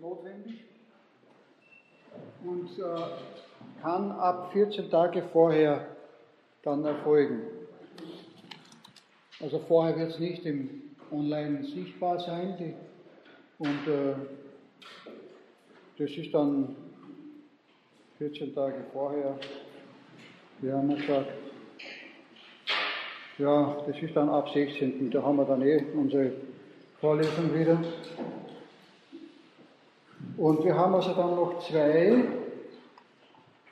notwendig und äh, kann ab 14 Tage vorher dann erfolgen. Also vorher wird es nicht im Online sichtbar sein die, und äh, das ist dann 14 Tage vorher. Wir haben gesagt, ja, das ist dann ab 16. Da haben wir dann eh unsere Vorlesung wieder. Und wir haben also dann noch zwei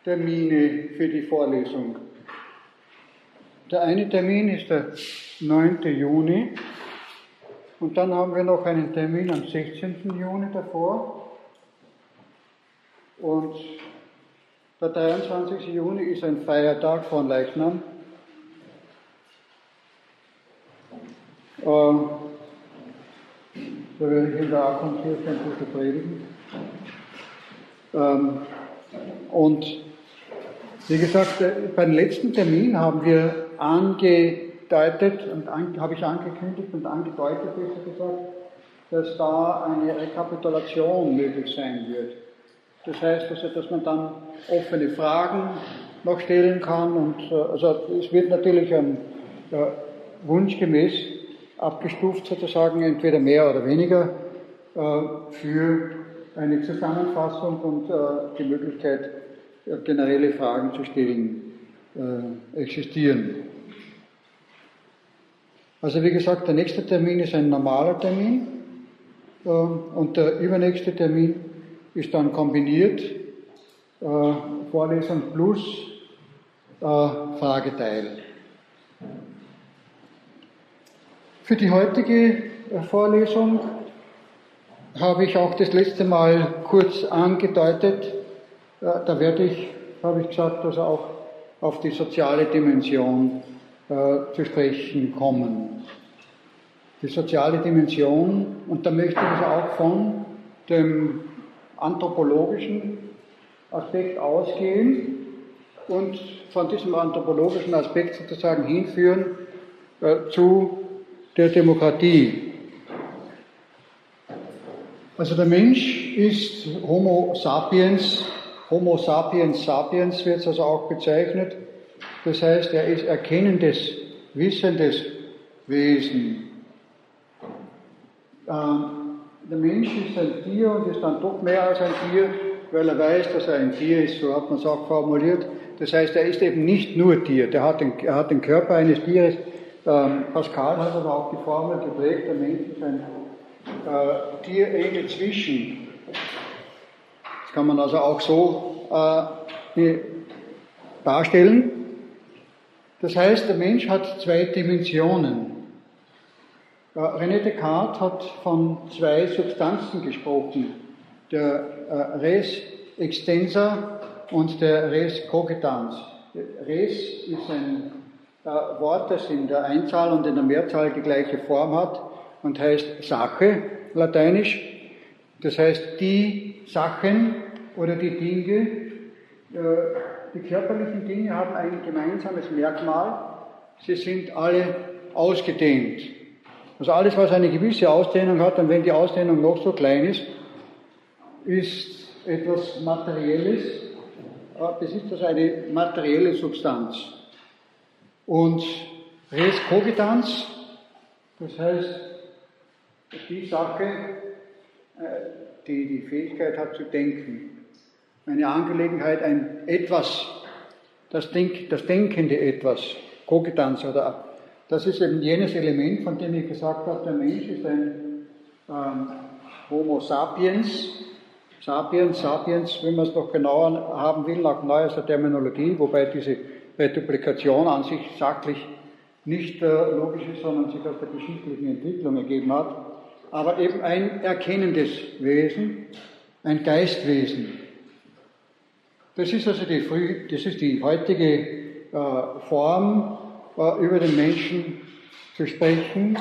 Termine für die Vorlesung. Der eine Termin ist der 9. Juni und dann haben wir noch einen Termin am 16. Juni davor. Und der 23. Juni ist ein Feiertag von Leichnam. Äh, da werde ich in der Akkonkirche ein bisschen predigen. Ähm, und wie gesagt, äh, beim letzten Termin haben wir angedeutet und an, habe ich angekündigt und angedeutet, besser gesagt, dass da eine Rekapitulation möglich sein wird. Das heißt also, dass man dann offene Fragen noch stellen kann und äh, also es wird natürlich ein äh, wunschgemäß abgestuft sozusagen, entweder mehr oder weniger äh, für eine Zusammenfassung und äh, die Möglichkeit, äh, generelle Fragen zu stellen, äh, existieren. Also wie gesagt, der nächste Termin ist ein normaler Termin äh, und der übernächste Termin ist dann kombiniert Vorlesung plus Frageteil. Für die heutige Vorlesung habe ich auch das letzte Mal kurz angedeutet. Da werde ich, habe ich gesagt, also auch auf die soziale Dimension äh, zu sprechen kommen. Die soziale Dimension, und da möchte ich also auch von dem anthropologischen Aspekt ausgehen und von diesem anthropologischen Aspekt sozusagen hinführen äh, zu der Demokratie. Also der Mensch ist Homo sapiens, Homo sapiens sapiens wird es also auch bezeichnet. Das heißt, er ist erkennendes, wissendes Wesen. Ähm, der Mensch ist ein Tier und ist dann doch mehr als ein Tier, weil er weiß, dass er ein Tier ist, so hat man es auch formuliert. Das heißt, er ist eben nicht nur Tier, der hat den, er hat den Körper eines Tieres. Ähm, Pascal hat aber auch die Formel geprägt, der Mensch ist ein äh, Tierenge zwischen. Das kann man also auch so äh, darstellen. Das heißt, der Mensch hat zwei Dimensionen. Äh, René Descartes hat von zwei Substanzen gesprochen, der äh, Res extensa und der Res cogitans. Res ist ein äh, Wort, das in der Einzahl und in der Mehrzahl die gleiche Form hat und heißt Sache, lateinisch. Das heißt, die Sachen oder die Dinge, äh, die körperlichen Dinge haben ein gemeinsames Merkmal. Sie sind alle ausgedehnt. Also alles, was eine gewisse Ausdehnung hat, und wenn die Ausdehnung noch so klein ist, ist etwas Materielles, das ist also eine materielle Substanz. Und Res cogitans, das heißt, die Sache, äh, die die Fähigkeit hat zu denken. Eine Angelegenheit, ein etwas, das, Denk, das denkende etwas, Kogitans oder das ist eben jenes Element, von dem ich gesagt habe, der Mensch ist ein ähm, Homo sapiens, sapiens, sapiens, wenn man es noch genauer haben will, nach neuester Terminologie, wobei diese Reduplikation an sich sachlich nicht äh, logisch ist, sondern sich aus der geschichtlichen Entwicklung ergeben hat aber eben ein erkennendes Wesen, ein Geistwesen. Das ist also die, früh, das ist die heutige äh, Form, äh, über den Menschen zu sprechen.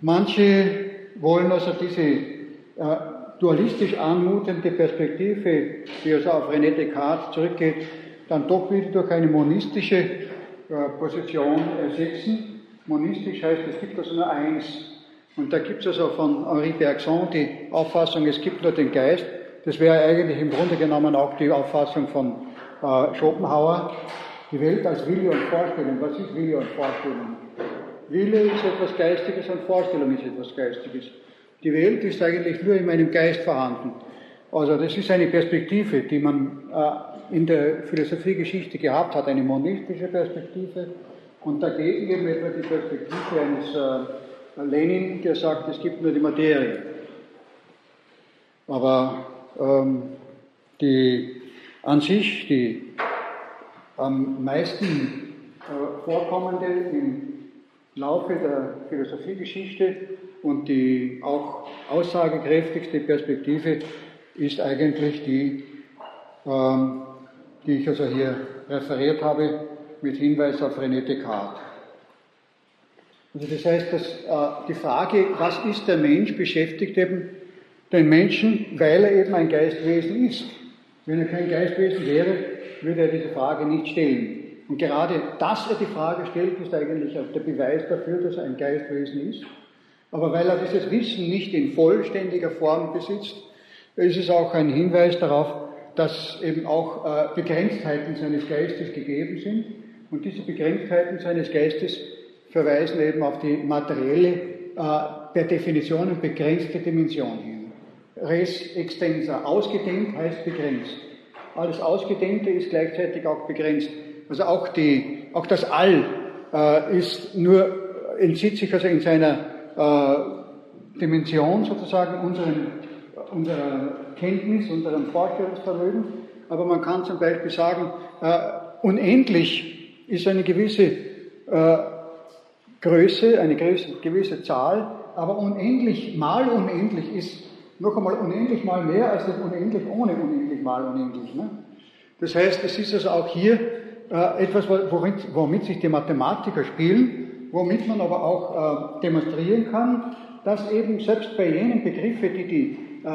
Manche wollen also diese äh, dualistisch anmutende Perspektive, die also auf René Descartes zurückgeht, dann doch wieder durch eine monistische äh, Position ersetzen. Monistisch heißt, es gibt also nur eins. Und da gibt es also von Henri Bergson die Auffassung, es gibt nur den Geist. Das wäre eigentlich im Grunde genommen auch die Auffassung von äh, Schopenhauer. Die Welt als Wille und Vorstellung. Was ist Wille und Vorstellung? Wille ist etwas Geistiges und Vorstellung ist etwas Geistiges. Die Welt ist eigentlich nur in meinem Geist vorhanden. Also das ist eine Perspektive, die man äh, in der Philosophiegeschichte gehabt hat, eine monistische Perspektive. Und dagegen eben etwa die Perspektive eines äh, Lenin, der sagt, es gibt nur die Materie. Aber ähm, die an sich die am meisten äh, vorkommende im Laufe der Philosophiegeschichte und die auch aussagekräftigste Perspektive ist eigentlich die, ähm, die ich also hier referiert habe, mit Hinweis auf René Descartes. Also das heißt, dass äh, die Frage, was ist der Mensch, beschäftigt eben den Menschen, weil er eben ein Geistwesen ist. Wenn er kein Geistwesen wäre, würde er diese Frage nicht stellen. Und gerade, dass er die Frage stellt, ist eigentlich auch der Beweis dafür, dass er ein Geistwesen ist. Aber weil er dieses Wissen nicht in vollständiger Form besitzt, ist es auch ein Hinweis darauf, dass eben auch äh, Begrenztheiten seines Geistes gegeben sind. Und diese Begrenztheiten seines Geistes verweisen eben auf die materielle, äh, per Definition begrenzte Dimension hin. Res extensa, ausgedehnt heißt begrenzt. Alles Ausgedehnte ist gleichzeitig auch begrenzt. Also auch, die, auch das All äh, ist nur, entzieht sich also in seiner äh, Dimension sozusagen unseren, unserer Kenntnis, unserem Vorstellungsvermögen. Aber man kann zum Beispiel sagen, äh, unendlich ist eine gewisse äh, Größe, eine gewisse, gewisse Zahl, aber unendlich mal unendlich ist noch einmal unendlich mal mehr als das unendlich ohne unendlich mal unendlich. Ne? Das heißt, es ist also auch hier äh, etwas, womit, womit, sich die Mathematiker spielen, womit man aber auch äh, demonstrieren kann, dass eben selbst bei jenen Begriffen, die die äh,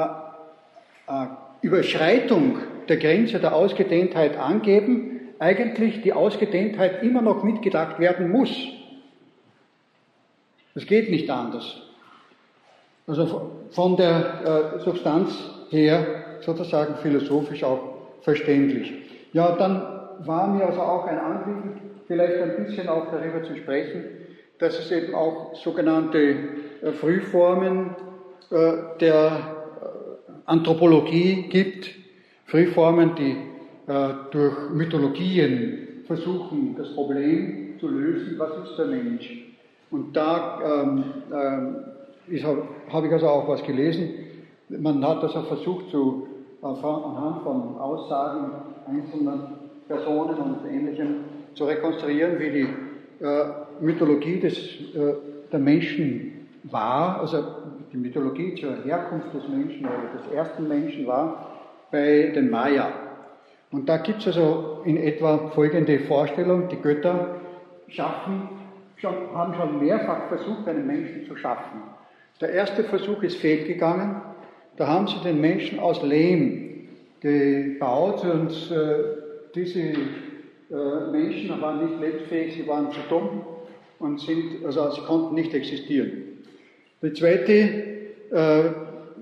äh, Überschreitung der Grenze der Ausgedehntheit angeben, eigentlich die Ausgedehntheit immer noch mitgedacht werden muss. Es geht nicht anders. Also von der äh, Substanz her sozusagen philosophisch auch verständlich. Ja, dann war mir also auch ein Anliegen, vielleicht ein bisschen auch darüber zu sprechen, dass es eben auch sogenannte äh, Frühformen äh, der Anthropologie gibt, Frühformen, die durch Mythologien versuchen, das Problem zu lösen, was ist der Mensch. Und da ähm, ähm, habe hab ich also auch was gelesen. Man hat also versucht, zu, anhand von Aussagen einzelner Personen und Ähnlichem zu rekonstruieren, wie die äh, Mythologie des, äh, der Menschen war, also die Mythologie zur Herkunft des Menschen oder des ersten Menschen war bei den Maya. Und da gibt es also in etwa folgende Vorstellung, die Götter schaffen, schon, haben schon mehrfach versucht, einen Menschen zu schaffen. Der erste Versuch ist fehlgegangen. Da haben sie den Menschen aus Lehm gebaut und äh, diese äh, Menschen waren nicht lebensfähig, sie waren zu dumm und sind, also sie konnten nicht existieren. Die zweite, äh,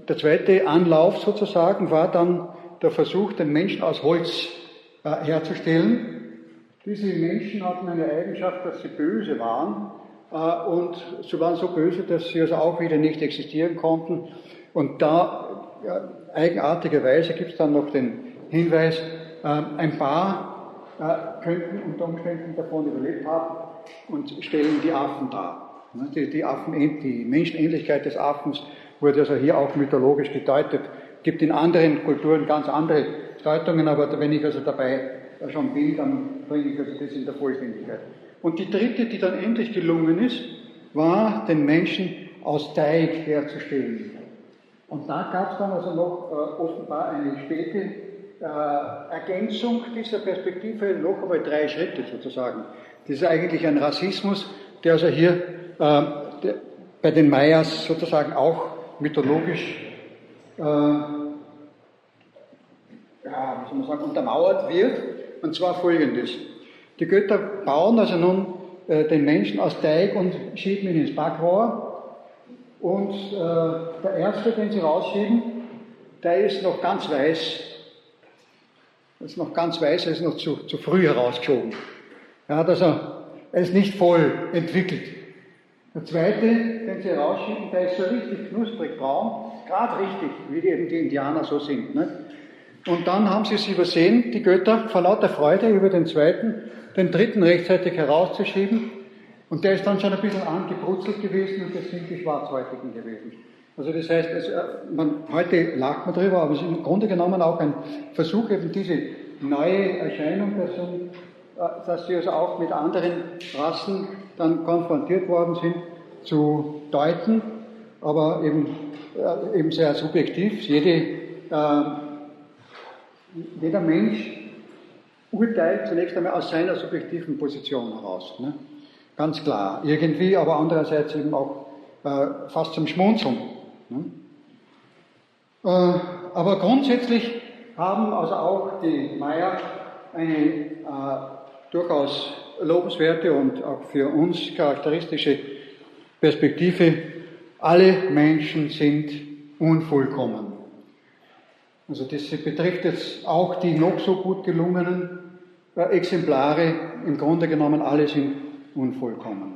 der zweite Anlauf sozusagen war dann der Versuch, den Menschen aus Holz äh, herzustellen. Diese Menschen hatten eine Eigenschaft, dass sie böse waren äh, und sie waren so böse, dass sie also auch wieder nicht existieren konnten. Und da, eigenartigerweise, gibt es dann noch den Hinweis, äh, ein paar äh, könnten unter Umständen davon überlebt haben und stellen die Affen dar. Ne, die, die, Affen, die Menschenähnlichkeit des Affens wurde also hier auch mythologisch gedeutet. Gibt in anderen Kulturen ganz andere Deutungen, aber wenn ich also dabei schon bin, dann bringe ich also das in der Vollständigkeit. Und die dritte, die dann endlich gelungen ist, war, den Menschen aus Teig herzustellen. Und da gab es dann also noch äh, offenbar eine späte äh, Ergänzung dieser Perspektive, noch einmal drei Schritte sozusagen. Das ist eigentlich ein Rassismus, der also hier äh, der, bei den Mayas sozusagen auch mythologisch äh, ja, wie soll man sagen, untermauert wird. Und zwar folgendes. Die Götter bauen also nun äh, den Menschen aus Teig und schieben ihn ins Backrohr. Und äh, der erste, den sie rausschieben, der ist noch ganz weiß. Das ist noch ganz weiß, er ist noch zu, zu früh herausgeschoben. Er hat also, er ist nicht voll entwickelt. Der zweite, den sie rausschieben, der ist so richtig knusprig braun, gerade richtig, wie die, eben die Indianer so sind. Ne? Und dann haben sie es übersehen, die Götter, vor lauter Freude über den zweiten, den dritten rechtzeitig herauszuschieben. Und der ist dann schon ein bisschen angebrutzelt gewesen und das sind die Schwarzhäutigen gewesen. Also das heißt, äh, man, heute lacht man drüber, aber es ist im Grunde genommen auch ein Versuch, eben diese neue Erscheinung, dass, äh, dass sie also auch mit anderen Rassen dann konfrontiert worden sind, zu deuten, aber eben, äh, eben sehr subjektiv. Jede, äh, jeder Mensch urteilt zunächst einmal aus seiner subjektiven Position heraus. Ne? Ganz klar. Irgendwie, aber andererseits eben auch äh, fast zum Schmunzeln. Ne? Äh, aber grundsätzlich haben also auch die Meier eine äh, durchaus lobenswerte und auch für uns charakteristische Perspektive. Alle Menschen sind unvollkommen. Also das betrifft jetzt auch die noch so gut gelungenen äh, Exemplare. Im Grunde genommen alle sind unvollkommen.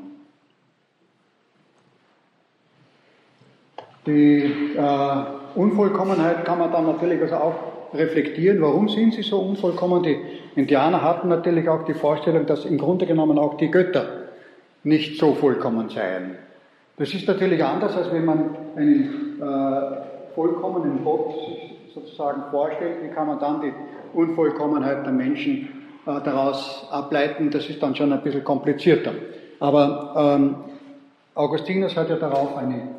Die äh, Unvollkommenheit kann man dann natürlich also auch reflektieren, warum sind sie so unvollkommen. Die Indianer hatten natürlich auch die Vorstellung, dass im Grunde genommen auch die Götter nicht so vollkommen seien. Das ist natürlich anders, als wenn man einen äh, vollkommenen Gott sich sozusagen vorstellt. Wie kann man dann die Unvollkommenheit der Menschen äh, daraus ableiten? Das ist dann schon ein bisschen komplizierter. Aber ähm, Augustinus hat ja darauf eine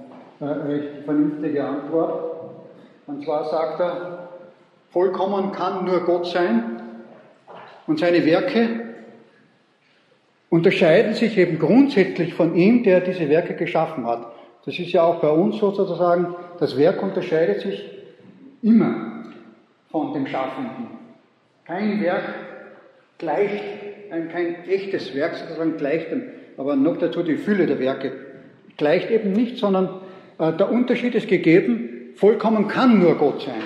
äh, recht vernünftige Antwort. Und zwar sagt er, vollkommen kann nur Gott sein und seine Werke unterscheiden sich eben grundsätzlich von ihm, der diese Werke geschaffen hat. Das ist ja auch bei uns sozusagen, das Werk unterscheidet sich immer von dem Schaffenden. Kein Werk gleicht, kein echtes Werk sozusagen gleicht dem, aber noch dazu die Fülle der Werke gleicht eben nicht, sondern äh, der Unterschied ist gegeben, vollkommen kann nur Gott sein.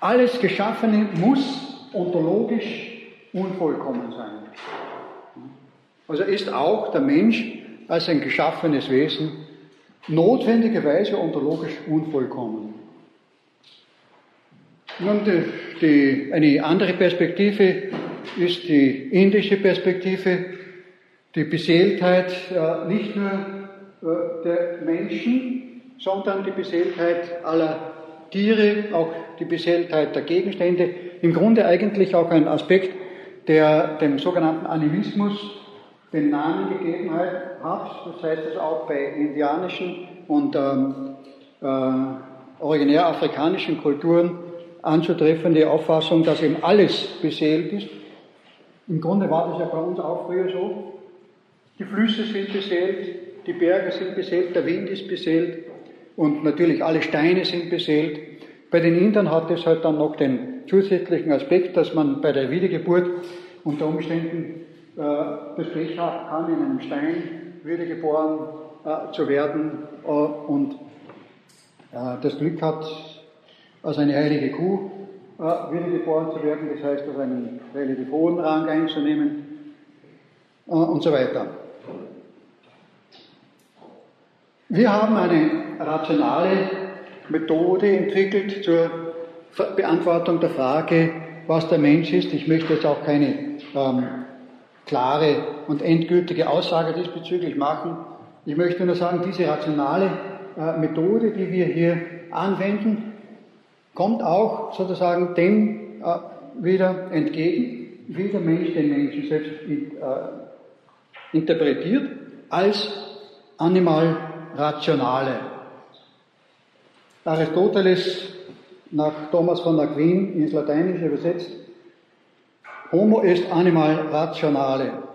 Alles Geschaffene muss ontologisch unvollkommen sein. Also ist auch der Mensch als ein geschaffenes Wesen notwendigerweise ontologisch unvollkommen. Nun, die, die, eine andere Perspektive ist die indische Perspektive, die Beseeltheit äh, nicht nur äh, der Menschen, sondern die Beseeltheit aller Tiere, auch die Beseeltheit der Gegenstände. Im Grunde eigentlich auch ein Aspekt, der dem sogenannten Animismus den Namen gegeben hat. Das heißt es auch bei indianischen und ähm, äh, originär afrikanischen Kulturen anzutreffende Auffassung, dass eben alles beseelt ist. Im Grunde war das ja bei uns auch früher so. Die Flüsse sind beseelt, die Berge sind beseelt, der Wind ist beseelt und natürlich alle Steine sind beseelt. Bei den Indern hat es halt dann noch den zusätzlichen Aspekt, dass man bei der Wiedergeburt unter Umständen äh, das Pech hat, kann, in einem Stein wiedergeboren äh, zu werden äh, und äh, das Glück hat, als eine heilige Kuh äh, wiedergeboren zu werden, das heißt, als einen relativ hohen Rang einzunehmen äh, und so weiter. Wir haben eine rationale Methode entwickelt zur Beantwortung der Frage, was der Mensch ist. Ich möchte jetzt auch keine ähm, klare und endgültige Aussage diesbezüglich machen. Ich möchte nur sagen, diese rationale äh, Methode, die wir hier anwenden, kommt auch sozusagen dem äh, wieder entgegen, wie der Mensch den Menschen selbst äh, interpretiert, als Animal Rationale. Aristoteles nach Thomas von Aquin ins Lateinische übersetzt, Homo est animal rationale.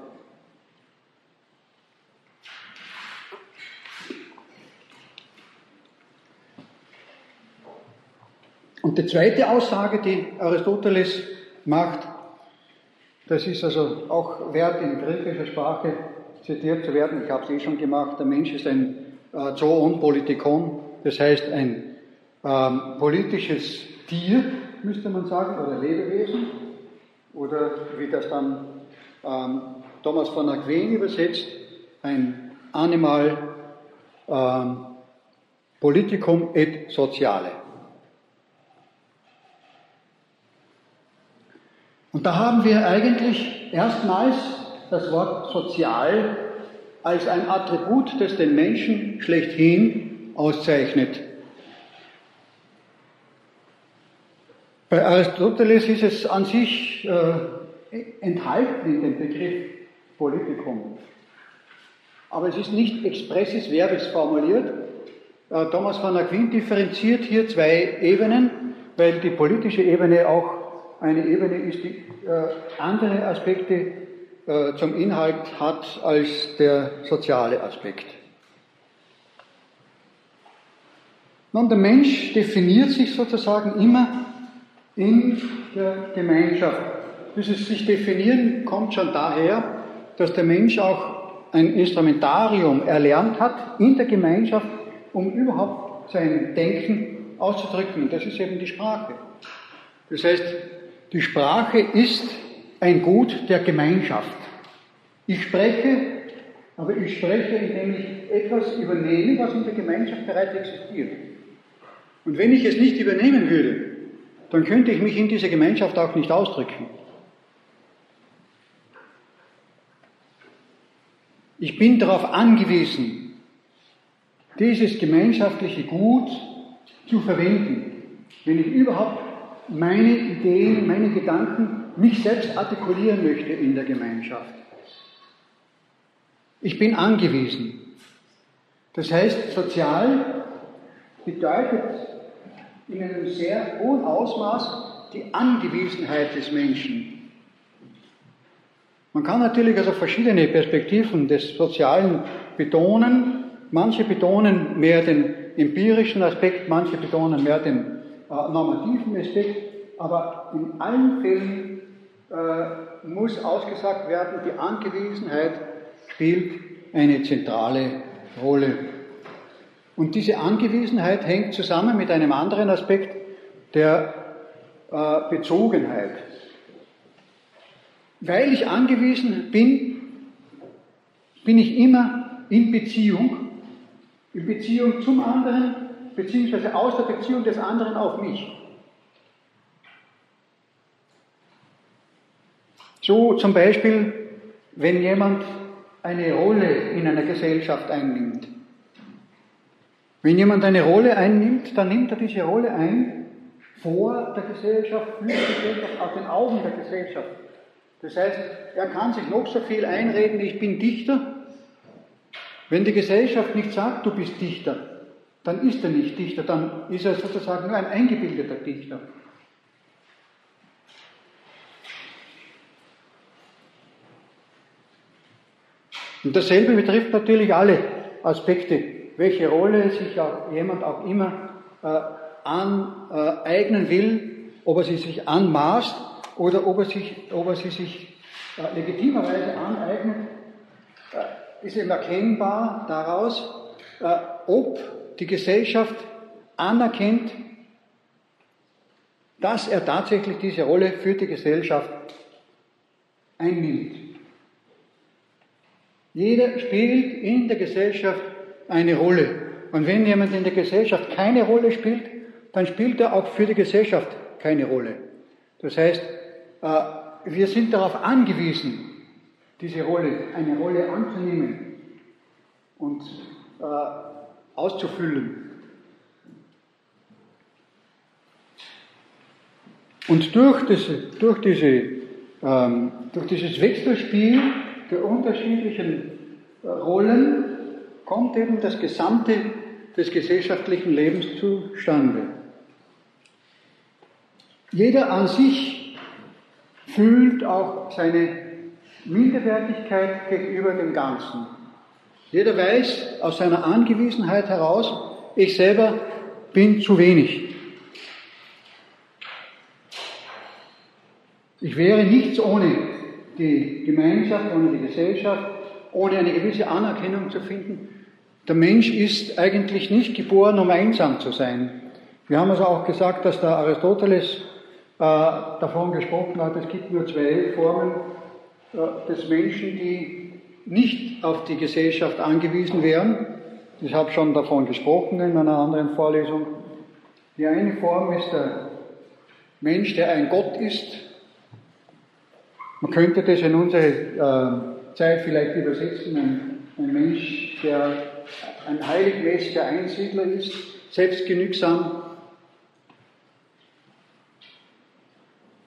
Und die zweite Aussage, die Aristoteles macht, das ist also auch wert in griechischer Sprache zitiert zu werden, ich habe es eh schon gemacht, der Mensch ist ein äh, Zoon Politikon, das heißt ein ähm, politisches Tier, müsste man sagen, oder Lebewesen, oder wie das dann ähm, Thomas von Aquin übersetzt, ein Animal ähm, Politicum et Soziale. Und da haben wir eigentlich erstmals das Wort sozial als ein Attribut, das den Menschen schlechthin auszeichnet. Bei Aristoteles ist es an sich äh, enthalten in dem Begriff Politikum. Aber es ist nicht expressis verbis formuliert. Äh, Thomas von Aquin differenziert hier zwei Ebenen, weil die politische Ebene auch eine Ebene ist, die äh, andere Aspekte äh, zum Inhalt hat als der soziale Aspekt. Nun, der Mensch definiert sich sozusagen immer in der Gemeinschaft. Dieses sich definieren kommt schon daher, dass der Mensch auch ein Instrumentarium erlernt hat in der Gemeinschaft, um überhaupt sein Denken auszudrücken. Das ist eben die Sprache. Das heißt, die Sprache ist ein Gut der Gemeinschaft. Ich spreche, aber ich spreche, indem ich etwas übernehme, was in der Gemeinschaft bereits existiert. Und wenn ich es nicht übernehmen würde, dann könnte ich mich in dieser Gemeinschaft auch nicht ausdrücken. Ich bin darauf angewiesen, dieses gemeinschaftliche Gut zu verwenden, wenn ich überhaupt meine Ideen, meine Gedanken mich selbst artikulieren möchte in der Gemeinschaft. Ich bin angewiesen. Das heißt, sozial bedeutet in einem sehr hohen Ausmaß die Angewiesenheit des Menschen. Man kann natürlich also verschiedene Perspektiven des Sozialen betonen. Manche betonen mehr den empirischen Aspekt, manche betonen mehr den normativen Aspekt, aber in allen Fällen äh, muss ausgesagt werden, die Angewiesenheit spielt eine zentrale Rolle. Und diese Angewiesenheit hängt zusammen mit einem anderen Aspekt der äh, Bezogenheit. Weil ich angewiesen bin, bin ich immer in Beziehung, in Beziehung zum anderen, beziehungsweise aus der Beziehung des anderen auf mich. So zum Beispiel, wenn jemand eine Rolle in einer Gesellschaft einnimmt. Wenn jemand eine Rolle einnimmt, dann nimmt er diese Rolle ein vor der Gesellschaft, für die Gesellschaft, aus den Augen der Gesellschaft. Das heißt, er kann sich noch so viel einreden, ich bin Dichter. Wenn die Gesellschaft nicht sagt, du bist Dichter, dann ist er nicht Dichter, dann ist er sozusagen nur ein eingebildeter Dichter. Und dasselbe betrifft natürlich alle Aspekte welche Rolle sich auch jemand auch immer äh, aneignen will, ob er sie sich anmaßt oder ob er, sich, ob er sie sich äh, legitimerweise aneignet, äh, ist eben erkennbar daraus, äh, ob die Gesellschaft anerkennt, dass er tatsächlich diese Rolle für die Gesellschaft einnimmt. Jeder spielt in der Gesellschaft eine Rolle. Und wenn jemand in der Gesellschaft keine Rolle spielt, dann spielt er auch für die Gesellschaft keine Rolle. Das heißt, äh, wir sind darauf angewiesen, diese Rolle, eine Rolle anzunehmen und äh, auszufüllen. Und durch, das, durch, diese, ähm, durch dieses Wechselspiel der unterschiedlichen äh, Rollen kommt eben das Gesamte des gesellschaftlichen Lebens zustande. Jeder an sich fühlt auch seine Minderwertigkeit gegenüber dem Ganzen. Jeder weiß aus seiner Angewiesenheit heraus, ich selber bin zu wenig. Ich wäre nichts ohne die Gemeinschaft, ohne die Gesellschaft, ohne eine gewisse Anerkennung zu finden. Der Mensch ist eigentlich nicht geboren, um einsam zu sein. Wir haben also auch gesagt, dass der Aristoteles äh, davon gesprochen hat, es gibt nur zwei Formen äh, des Menschen, die nicht auf die Gesellschaft angewiesen wären. Ich habe schon davon gesprochen in einer anderen Vorlesung. Die eine Form ist der Mensch, der ein Gott ist. Man könnte das in unsere äh, Zeit vielleicht übersetzen, ein, ein Mensch, der ein heiligmäßiger Einsiedler ist, selbstgenügsam.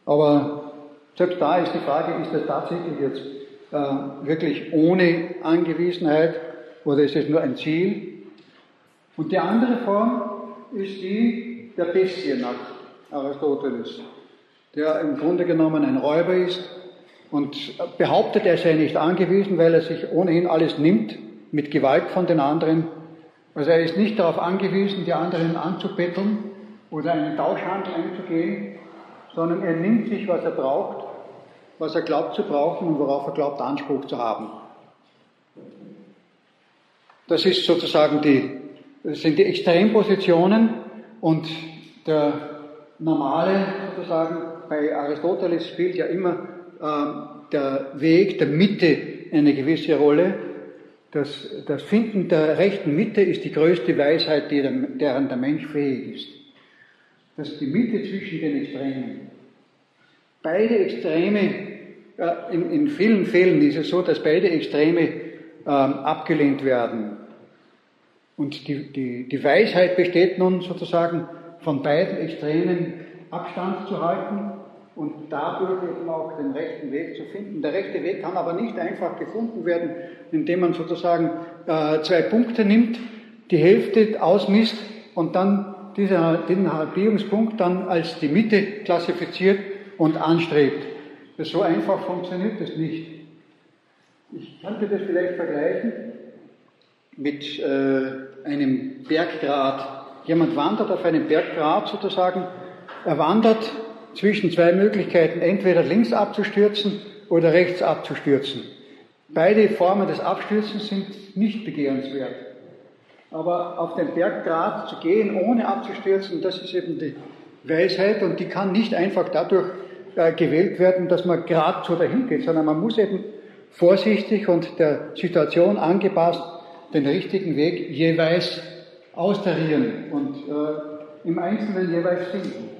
Aber selbst da ist die Frage, ist er tatsächlich jetzt äh, wirklich ohne Angewiesenheit oder ist es nur ein Ziel? Und die andere Form ist die der Bestie nach Aristoteles, der im Grunde genommen ein Räuber ist und behauptet, er sei nicht angewiesen, weil er sich ohnehin alles nimmt mit Gewalt von den anderen. Also er ist nicht darauf angewiesen, die anderen anzubetteln oder einen Tauschhandel einzugehen, sondern er nimmt sich, was er braucht, was er glaubt zu brauchen und worauf er glaubt, Anspruch zu haben. Das ist sozusagen die, das sind die Extrempositionen und der normale, sozusagen, bei Aristoteles spielt ja immer äh, der Weg der Mitte eine gewisse Rolle. Das, das Finden der rechten Mitte ist die größte Weisheit, die der, deren der Mensch fähig ist. Das ist die Mitte zwischen den Extremen. Beide Extreme, in, in, vielen Fällen ist es so, dass beide Extreme ähm, abgelehnt werden. Und die, die, die Weisheit besteht nun sozusagen von beiden Extremen Abstand zu halten und dadurch eben auch den rechten Weg zu finden. Der rechte Weg kann aber nicht einfach gefunden werden, indem man sozusagen äh, zwei Punkte nimmt, die Hälfte ausmisst und dann dieser, den Halbierungspunkt dann als die Mitte klassifiziert und anstrebt. Das so einfach funktioniert das nicht. Ich könnte das vielleicht vergleichen mit äh, einem Berggrat. Jemand wandert auf einem Berggrat sozusagen, er wandert zwischen zwei Möglichkeiten, entweder links abzustürzen oder rechts abzustürzen. Beide Formen des Abstürzens sind nicht begehrenswert. Aber auf den Berggrat zu gehen, ohne abzustürzen, das ist eben die Weisheit und die kann nicht einfach dadurch äh, gewählt werden, dass man gerade so dahin geht, sondern man muss eben vorsichtig und der Situation angepasst den richtigen Weg jeweils austarieren und äh, im Einzelnen jeweils finden.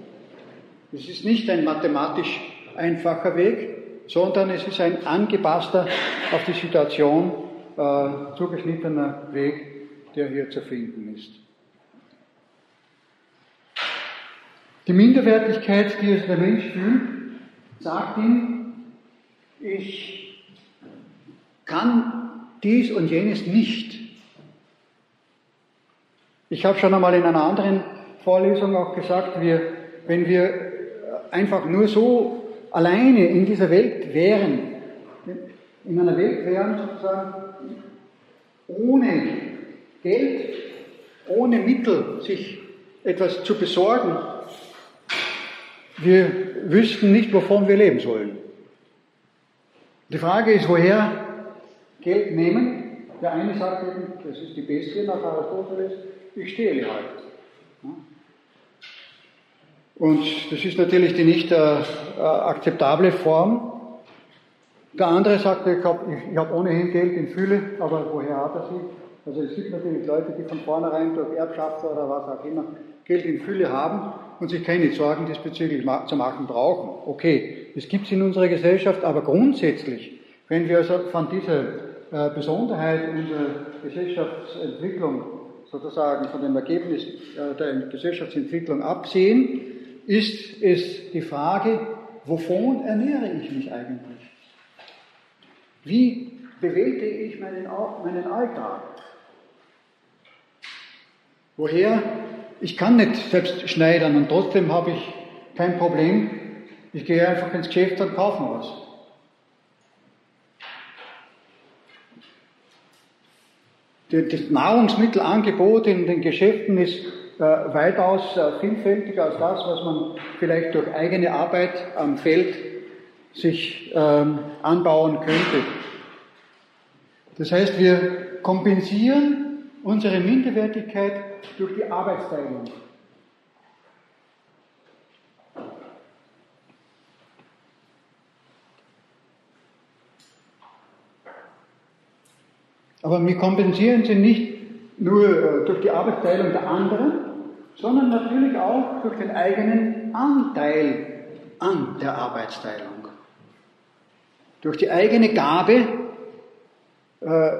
Es ist nicht ein mathematisch einfacher Weg, sondern es ist ein angepasster, auf die Situation äh, zugeschnittener Weg, der hier zu finden ist. Die Minderwertigkeit, die es der Mensch fühlt, sagt ihm, ich kann dies und jenes nicht. Ich habe schon einmal in einer anderen Vorlesung auch gesagt, wir, wenn wir einfach nur so alleine in dieser Welt wären, in einer Welt wären sozusagen ohne Geld, ohne Mittel, sich etwas zu besorgen, wir wüssten nicht, wovon wir leben sollen. Die Frage ist, woher Geld nehmen? Der eine sagt eben, das ist die Bestie nach Aristoteles, ich stehle halt. Und das ist natürlich die nicht äh, äh, akzeptable Form. Der andere sagt, ich habe hab ohnehin Geld in Fülle, aber woher hat er sie? Also es gibt natürlich Leute, die von vornherein durch Erbschaft oder was auch immer Geld in Fülle haben und sich keine Sorgen diesbezüglich zu machen brauchen. Okay, das gibt es in unserer Gesellschaft, aber grundsätzlich, wenn wir also von dieser äh, Besonderheit unserer Gesellschaftsentwicklung sozusagen von dem Ergebnis äh, der Gesellschaftsentwicklung absehen, ist es die Frage, wovon ernähre ich mich eigentlich? Wie bewältige ich meinen, meinen Alltag? Woher? Ich kann nicht selbst schneidern und trotzdem habe ich kein Problem. Ich gehe einfach ins Geschäft und kaufe mir was. Das Nahrungsmittelangebot in den Geschäften ist äh, weitaus äh, vielfältiger als das, was man vielleicht durch eigene Arbeit am Feld sich ähm, anbauen könnte. Das heißt, wir kompensieren unsere Minderwertigkeit durch die Arbeitsteilung. Aber wir kompensieren sie nicht nur äh, durch die Arbeitsteilung der anderen, sondern natürlich auch durch den eigenen Anteil an der Arbeitsteilung. Durch die eigene Gabe, äh,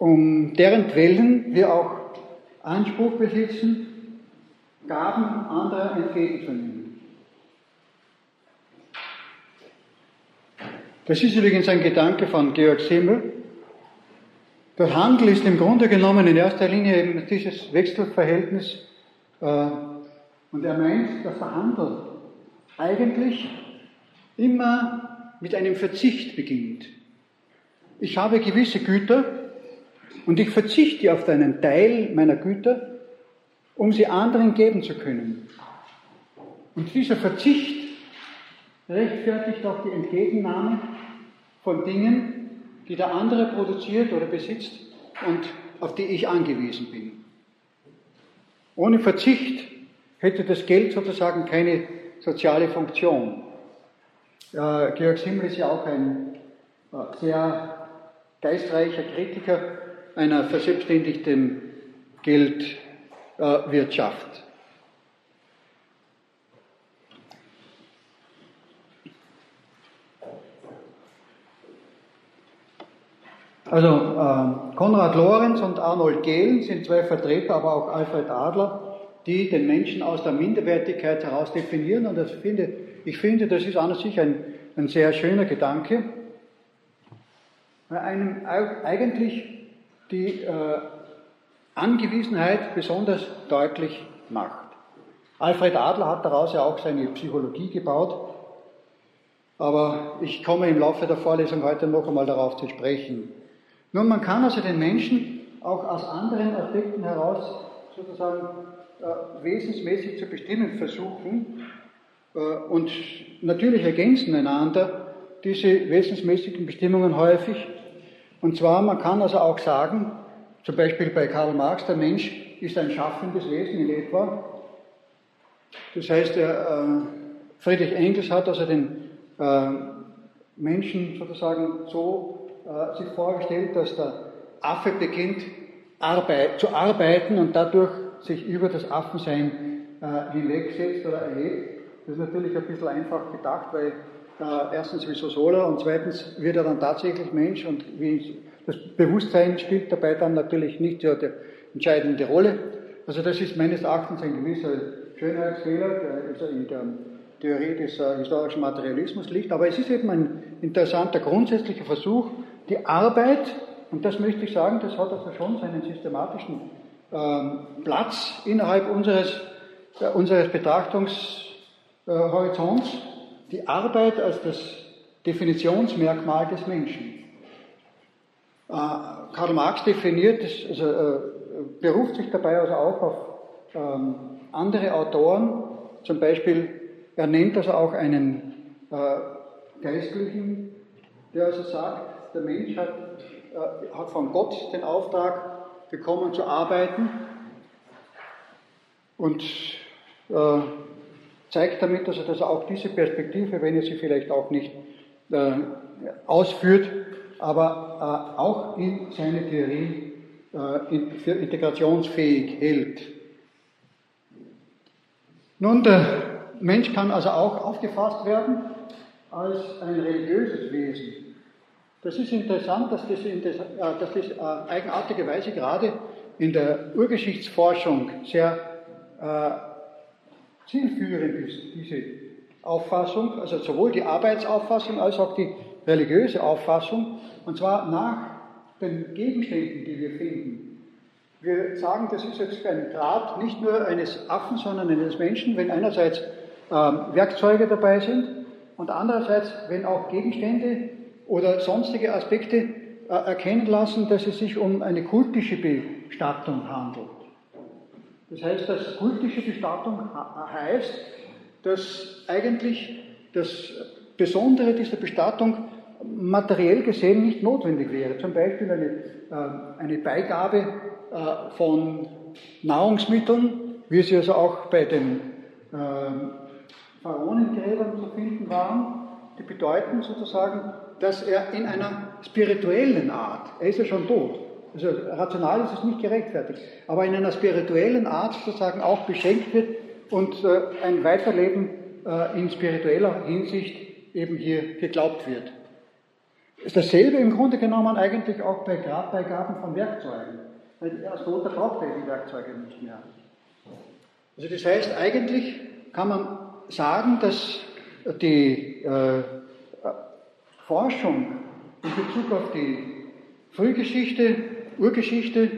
um deren Willen wir auch Anspruch besitzen, Gaben anderer entgegenzunehmen. Das ist übrigens ein Gedanke von Georg Simmel, der Handel ist im Grunde genommen in erster Linie eben dieses Wechselverhältnis äh, und er meint, dass der Handel eigentlich immer mit einem Verzicht beginnt. Ich habe gewisse Güter und ich verzichte auf einen Teil meiner Güter, um sie anderen geben zu können. Und dieser Verzicht rechtfertigt auch die Entgegennahme von Dingen, die der andere produziert oder besitzt und auf die ich angewiesen bin. Ohne Verzicht hätte das Geld sozusagen keine soziale Funktion. Äh, Georg Simmel ist ja auch ein äh, sehr geistreicher Kritiker einer verselbstständigten Geldwirtschaft. Also äh, Konrad Lorenz und Arnold Gehlen sind zwei Vertreter, aber auch Alfred Adler, die den Menschen aus der Minderwertigkeit heraus definieren. Und das finde, ich finde, das ist an sich ein, ein sehr schöner Gedanke, einem eigentlich die äh, Angewiesenheit besonders deutlich macht. Alfred Adler hat daraus ja auch seine Psychologie gebaut, aber ich komme im Laufe der Vorlesung heute noch einmal darauf zu sprechen. Nun, man kann also den Menschen auch aus anderen Aspekten heraus sozusagen äh, wesensmäßig zu bestimmen versuchen äh, und natürlich ergänzen einander diese wesensmäßigen Bestimmungen häufig. Und zwar, man kann also auch sagen, zum Beispiel bei Karl Marx, der Mensch ist ein schaffendes Wesen in etwa. Das heißt, äh, Friedrich Engels hat also den äh, Menschen sozusagen so äh, sich vorgestellt, dass der Affe beginnt Arbeit, zu arbeiten und dadurch sich über das Affensein hinwegsetzt oder erhebt. Das ist natürlich ein bisschen einfach gedacht, weil äh, erstens wieso soll er und zweitens wird er dann tatsächlich Mensch und wie, das Bewusstsein spielt dabei dann natürlich nicht die entscheidende Rolle. Also das ist meines Erachtens ein gewisser Schönheitsfehler, der also in der Theorie des äh, historischen Materialismus liegt. Aber es ist eben ein interessanter grundsätzlicher Versuch, die Arbeit, und das möchte ich sagen, das hat also schon seinen systematischen ähm, Platz innerhalb unseres, äh, unseres Betrachtungshorizonts, die Arbeit als das Definitionsmerkmal des Menschen. Äh, Karl Marx definiert, also, äh, beruft sich dabei also auch auf ähm, andere Autoren, zum Beispiel, er nennt also auch einen äh, Geistlichen, der also sagt, der Mensch hat, äh, hat von Gott den Auftrag bekommen zu arbeiten und äh, zeigt damit, dass er das auch diese Perspektive, wenn er sie vielleicht auch nicht äh, ausführt, aber äh, auch in seine Theorie äh, in, für integrationsfähig hält. Nun, der Mensch kann also auch aufgefasst werden als ein religiöses Wesen. Das ist interessant, dass das, in äh, dass das äh, eigenartigerweise gerade in der Urgeschichtsforschung sehr äh, zielführend ist, diese Auffassung, also sowohl die Arbeitsauffassung als auch die religiöse Auffassung, und zwar nach den Gegenständen, die wir finden. Wir sagen, das ist jetzt ein Grad nicht nur eines Affen, sondern eines Menschen, wenn einerseits ähm, Werkzeuge dabei sind und andererseits, wenn auch Gegenstände oder sonstige Aspekte äh, erkennen lassen, dass es sich um eine kultische Bestattung handelt. Das heißt, dass kultische Bestattung heißt, dass eigentlich das Besondere dieser Bestattung materiell gesehen nicht notwendig wäre. Zum Beispiel eine, äh, eine Beigabe äh, von Nahrungsmitteln, wie sie also auch bei den äh, Pharaonengräbern zu finden waren, die bedeuten sozusagen, dass er in einer spirituellen Art, er ist ja schon tot, also rational ist es nicht gerechtfertigt, aber in einer spirituellen Art sozusagen auch beschenkt wird und äh, ein Weiterleben äh, in spiritueller Hinsicht eben hier geglaubt wird. Ist dasselbe im Grunde genommen eigentlich auch bei Grabbeigaben von Werkzeugen. Weil als Toter braucht er die Werkzeuge nicht mehr. Also das heißt, eigentlich kann man sagen, dass die äh, Forschung in Bezug auf die Frühgeschichte, Urgeschichte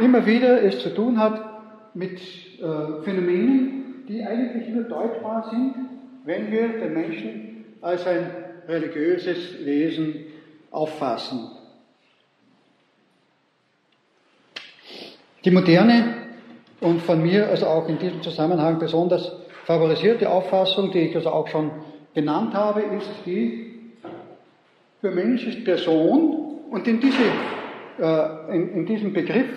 immer wieder es zu tun hat mit äh, Phänomenen, die eigentlich nur deutbar sind, wenn wir den Menschen als ein religiöses Wesen auffassen. Die moderne und von mir also auch in diesem Zusammenhang besonders favorisierte Auffassung, die ich also auch schon genannt habe, ist die, für Mensch ist Person und in, diese, in, in diesem Begriff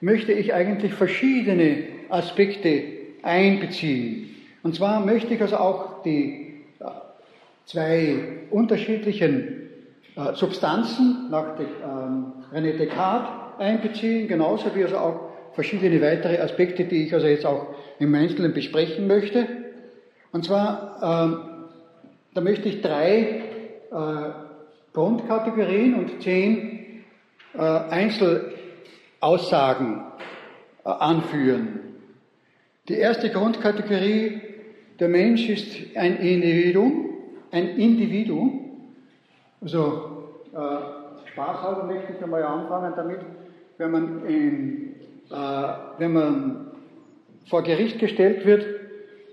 möchte ich eigentlich verschiedene Aspekte einbeziehen. Und zwar möchte ich also auch die äh, zwei unterschiedlichen äh, Substanzen nach ähm, René Descartes einbeziehen, genauso wie also auch verschiedene weitere Aspekte, die ich also jetzt auch im Einzelnen besprechen möchte. Und zwar, ähm, da möchte ich drei äh, Grundkategorien und zehn äh, Einzelaussagen äh, anführen. Die erste Grundkategorie, der Mensch ist ein Individuum, ein Individuum. Also äh, spaßhalber möchte ich einmal anfangen damit, wenn man, in, äh, wenn man vor Gericht gestellt wird,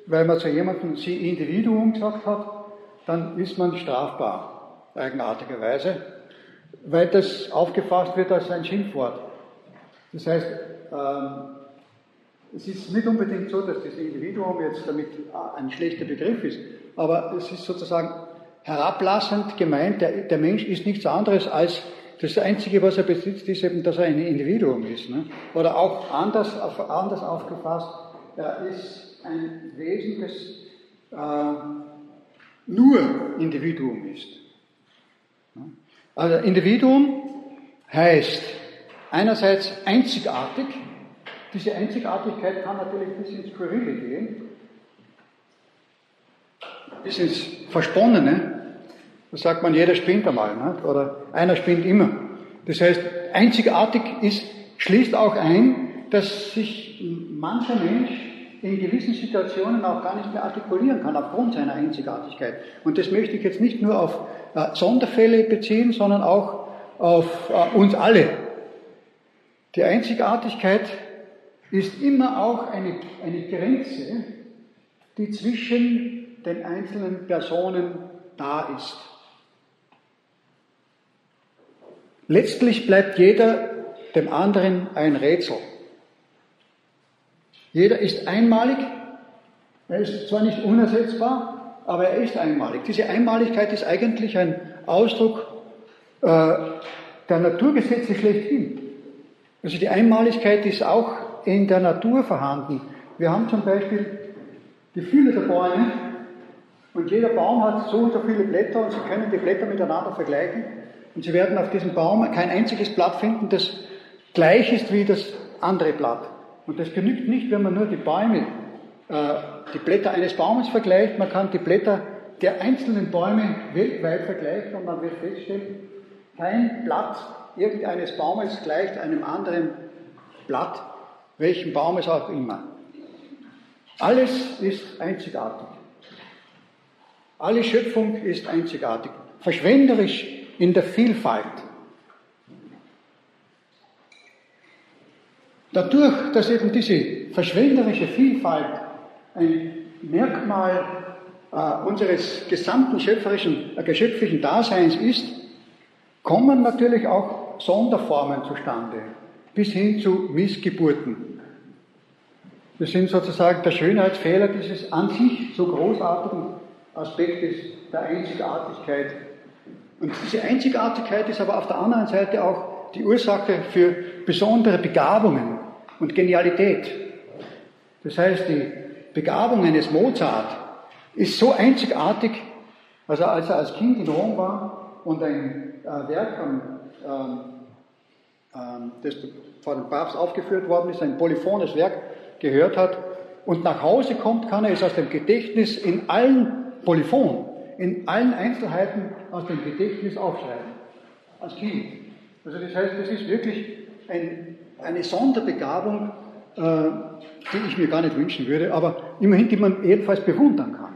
weil man zu jemandem sie Individuum gesagt hat, dann ist man strafbar, eigenartigerweise, weil das aufgefasst wird als ein Schimpfwort. Das heißt, ähm, es ist nicht unbedingt so, dass das Individuum jetzt damit ein schlechter Begriff ist, aber es ist sozusagen herablassend gemeint, der, der Mensch ist nichts anderes als das Einzige, was er besitzt, ist eben, dass er ein Individuum ist. Ne? Oder auch anders, anders aufgefasst, er ist ein Wesen, das äh, nur Individuum ist. Also Individuum heißt einerseits einzigartig, diese Einzigartigkeit kann natürlich bis ins Skurrile gehen, bis ins Versponnene. Da sagt man, jeder spinnt einmal, ne? oder einer spinnt immer. Das heißt, einzigartig ist, schließt auch ein, dass sich mancher Mensch in gewissen Situationen auch gar nicht mehr artikulieren kann aufgrund seiner Einzigartigkeit. Und das möchte ich jetzt nicht nur auf äh, Sonderfälle beziehen, sondern auch auf äh, uns alle. Die Einzigartigkeit ist immer auch eine, eine Grenze, die zwischen den einzelnen Personen da ist. Letztlich bleibt jeder dem anderen ein Rätsel. Jeder ist einmalig, er ist zwar nicht unersetzbar, aber er ist einmalig. Diese Einmaligkeit ist eigentlich ein Ausdruck äh, der Naturgesetze schlechthin. Also die Einmaligkeit ist auch in der Natur vorhanden. Wir haben zum Beispiel die Fülle der Bäume und jeder Baum hat so und so viele Blätter und Sie können die Blätter miteinander vergleichen. Und Sie werden auf diesem Baum kein einziges Blatt finden, das gleich ist wie das andere Blatt. Und das genügt nicht, wenn man nur die Bäume, äh, die Blätter eines Baumes vergleicht. Man kann die Blätter der einzelnen Bäume weltweit vergleichen und man wird feststellen, kein Blatt irgendeines Baumes gleicht einem anderen Blatt, welchen Baum es auch immer. Alles ist einzigartig. Alle Schöpfung ist einzigartig. Verschwenderisch in der Vielfalt. Dadurch, dass eben diese verschwenderische Vielfalt ein Merkmal äh, unseres gesamten schöpferischen, äh, geschöpflichen Daseins ist, kommen natürlich auch Sonderformen zustande, bis hin zu Missgeburten. Das sind sozusagen der Schönheitsfehler dieses an sich so großartigen Aspektes der Einzigartigkeit Und diese Einzigartigkeit ist aber auf der anderen Seite auch die Ursache für besondere Begabungen und Genialität. Das heißt, die Begabung eines Mozart ist so einzigartig, also als er als Kind in Rom war und ein äh, Werk, von, ähm, ähm, das von dem Papst aufgeführt worden ist, ein polyphones Werk gehört hat und nach Hause kommt, kann er es aus dem Gedächtnis in allen Polyphon, in allen Einzelheiten aus dem Gedächtnis aufschreiben. Als Kind. Also das heißt, das ist wirklich ein, eine Sonderbegabung, äh, die ich mir gar nicht wünschen würde, aber immerhin, die man jedenfalls bewundern kann.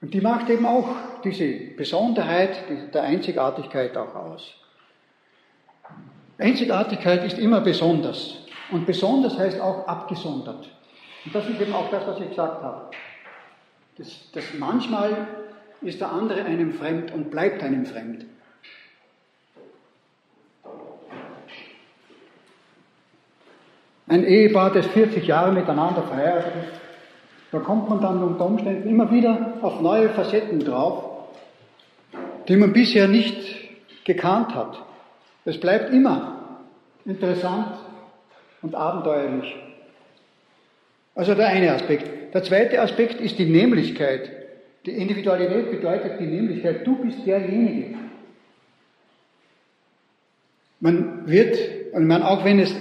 Und die macht eben auch diese Besonderheit der Einzigartigkeit auch aus. Einzigartigkeit ist immer besonders. Und besonders heißt auch abgesondert. Und das ist eben auch das, was ich gesagt habe. Das, das manchmal ist der andere einem fremd und bleibt einem fremd. Ein Ehepaar, das 40 Jahre miteinander verheiratet ist, da kommt man dann unter Umständen immer wieder auf neue Facetten drauf, die man bisher nicht gekannt hat. Es bleibt immer interessant und abenteuerlich. Also der eine Aspekt. Der zweite Aspekt ist die Nämlichkeit. Die Individualität bedeutet die Nämlichkeit. Du bist derjenige. Man wird, und man, auch wenn es,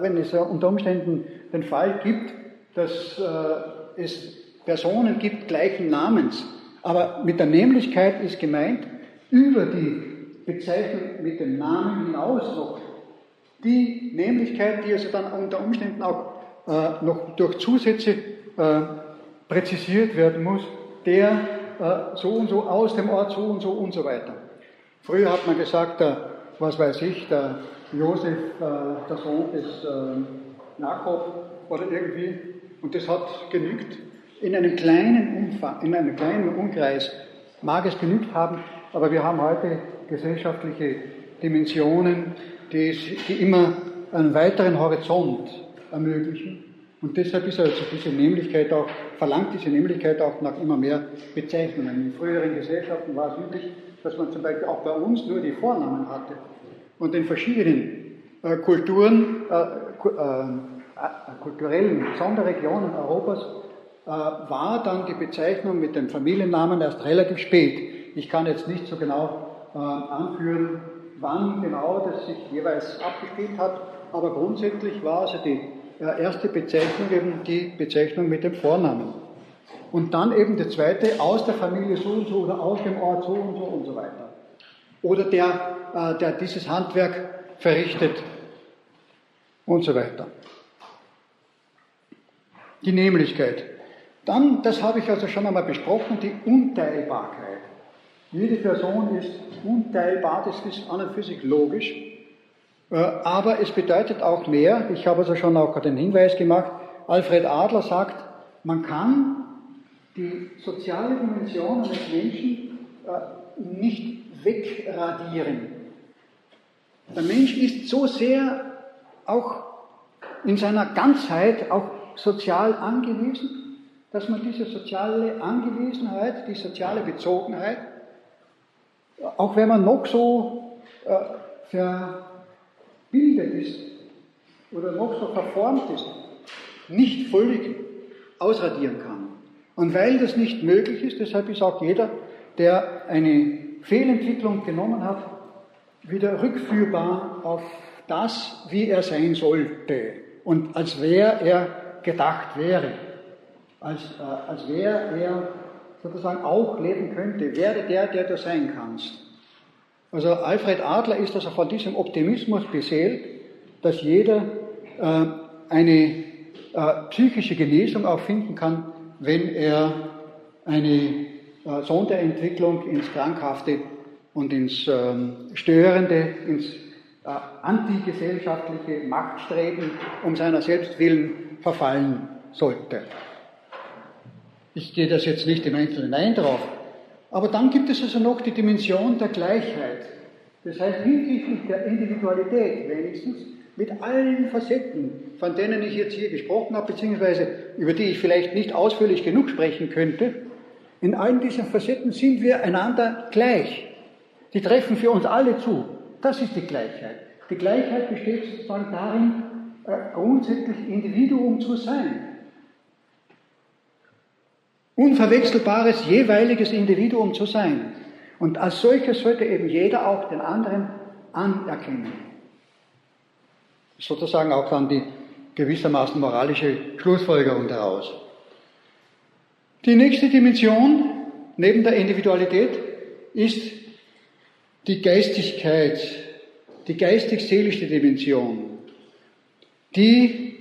wenn es unter Umständen den Fall gibt, dass äh, es Personen gibt gleichen Namens, aber mit der Nämlichkeit ist gemeint, über die Bezeichnung mit dem Namen hinaus noch die Nämlichkeit, die also dann unter Umständen auch äh, noch durch Zusätze äh, präzisiert werden muss, der äh, so und so aus dem Ort so und so und so weiter. Früher hat man gesagt, der, was weiß ich, der Josef, äh, der Sohn des äh, Jakob oder irgendwie, und das hat genügt. In einem kleinen Umfang, in einem kleinen Umkreis mag es genügt haben, aber wir haben heute gesellschaftliche Dimensionen, die, die immer einen weiteren Horizont ermöglichen. Und deshalb ist also diese Nämlichkeit auch, verlangt diese Nämlichkeit auch nach immer mehr Bezeichnungen. In früheren Gesellschaften war es üblich, dass man zum Beispiel auch bei uns nur die Vornamen hatte. Und in verschiedenen äh, Kulturen, äh, äh, kulturellen Sonderregionen Europas war dann die Bezeichnung mit dem Familiennamen erst relativ spät. Ich kann jetzt nicht so genau anführen, wann genau das sich jeweils abgespielt hat, aber grundsätzlich war also die erste Bezeichnung eben die Bezeichnung mit dem Vornamen. Und dann eben die zweite aus der Familie so und so oder aus dem Ort so und so und so weiter. Oder der, äh, der dieses Handwerk verrichtet und so weiter. Die Nämlichkeit. Dann, das habe ich also schon einmal besprochen, die Unteilbarkeit. Jede Person ist unteilbar, das ist an und für sich logisch. Äh, aber es bedeutet auch mehr, ich habe also schon auch den Hinweis gemacht, Alfred Adler sagt, man kann die soziale Dimension eines Menschen äh, nicht wegradieren. Der Mensch ist so sehr auch in seiner Ganzheit auch sozial angewiesen, dass man diese soziale Angewiesenheit, die soziale Bezogenheit, auch wenn man noch so äh, verbildet ist oder noch so verformt ist, nicht völlig ausradieren kann. Und weil das nicht möglich ist, deshalb ist auch jeder, der eine Fehlentwicklung genommen hat, wieder rückführbar auf das, wie er sein sollte und als wer er gedacht wäre, als, äh, als wer er sozusagen auch leben könnte, werde der, der du sein kannst. Also Alfred Adler ist also von diesem Optimismus beseelt, dass jeder äh, eine äh, psychische Genesung auch finden kann, wenn er eine Sonderentwicklung ins Krankhafte und ins ähm, Störende, ins äh, antigesellschaftliche Machtstreben um seiner selbst willen verfallen sollte. Ich gehe das jetzt nicht im Einzelnen ein drauf. Aber dann gibt es also noch die Dimension der Gleichheit. Das heißt, hinsichtlich der Individualität wenigstens, mit allen Facetten, von denen ich jetzt hier gesprochen habe, beziehungsweise über die ich vielleicht nicht ausführlich genug sprechen könnte, In allen diesen Facetten sind wir einander gleich. Die treffen für uns alle zu. Das ist die Gleichheit. Die Gleichheit besteht sozusagen darin, äh, grundsätzlich Individuum zu sein. Unverwechselbares, jeweiliges Individuum zu sein. Und als solches sollte eben jeder auch den anderen anerkennen. Sozusagen auch dann die gewissermaßen moralische Schlussfolgerung daraus. Die nächste Dimension neben der Individualität ist die Geistigkeit, die geistig-seelische Dimension, die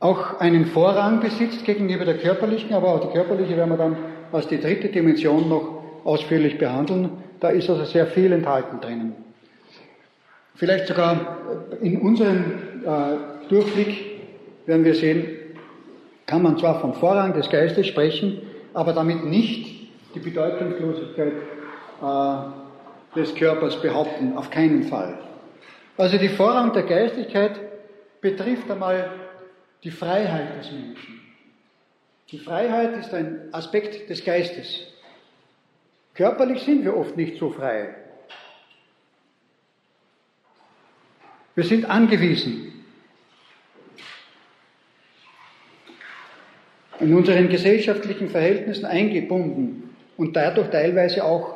auch einen Vorrang besitzt gegenüber der körperlichen, aber auch die körperliche werden wir dann als die dritte Dimension noch ausführlich behandeln. Da ist also sehr viel enthalten drinnen. Vielleicht sogar in unserem äh, Durchblick werden wir sehen, kann man zwar vom Vorrang des Geistes sprechen, aber damit nicht die Bedeutungslosigkeit äh, des Körpers behaupten, auf keinen Fall. Also die Vorrang der Geistigkeit betrifft einmal die Freiheit des Menschen. Die Freiheit ist ein Aspekt des Geistes. Körperlich sind wir oft nicht so frei. Wir sind angewiesen. In unseren gesellschaftlichen Verhältnissen eingebunden und dadurch teilweise auch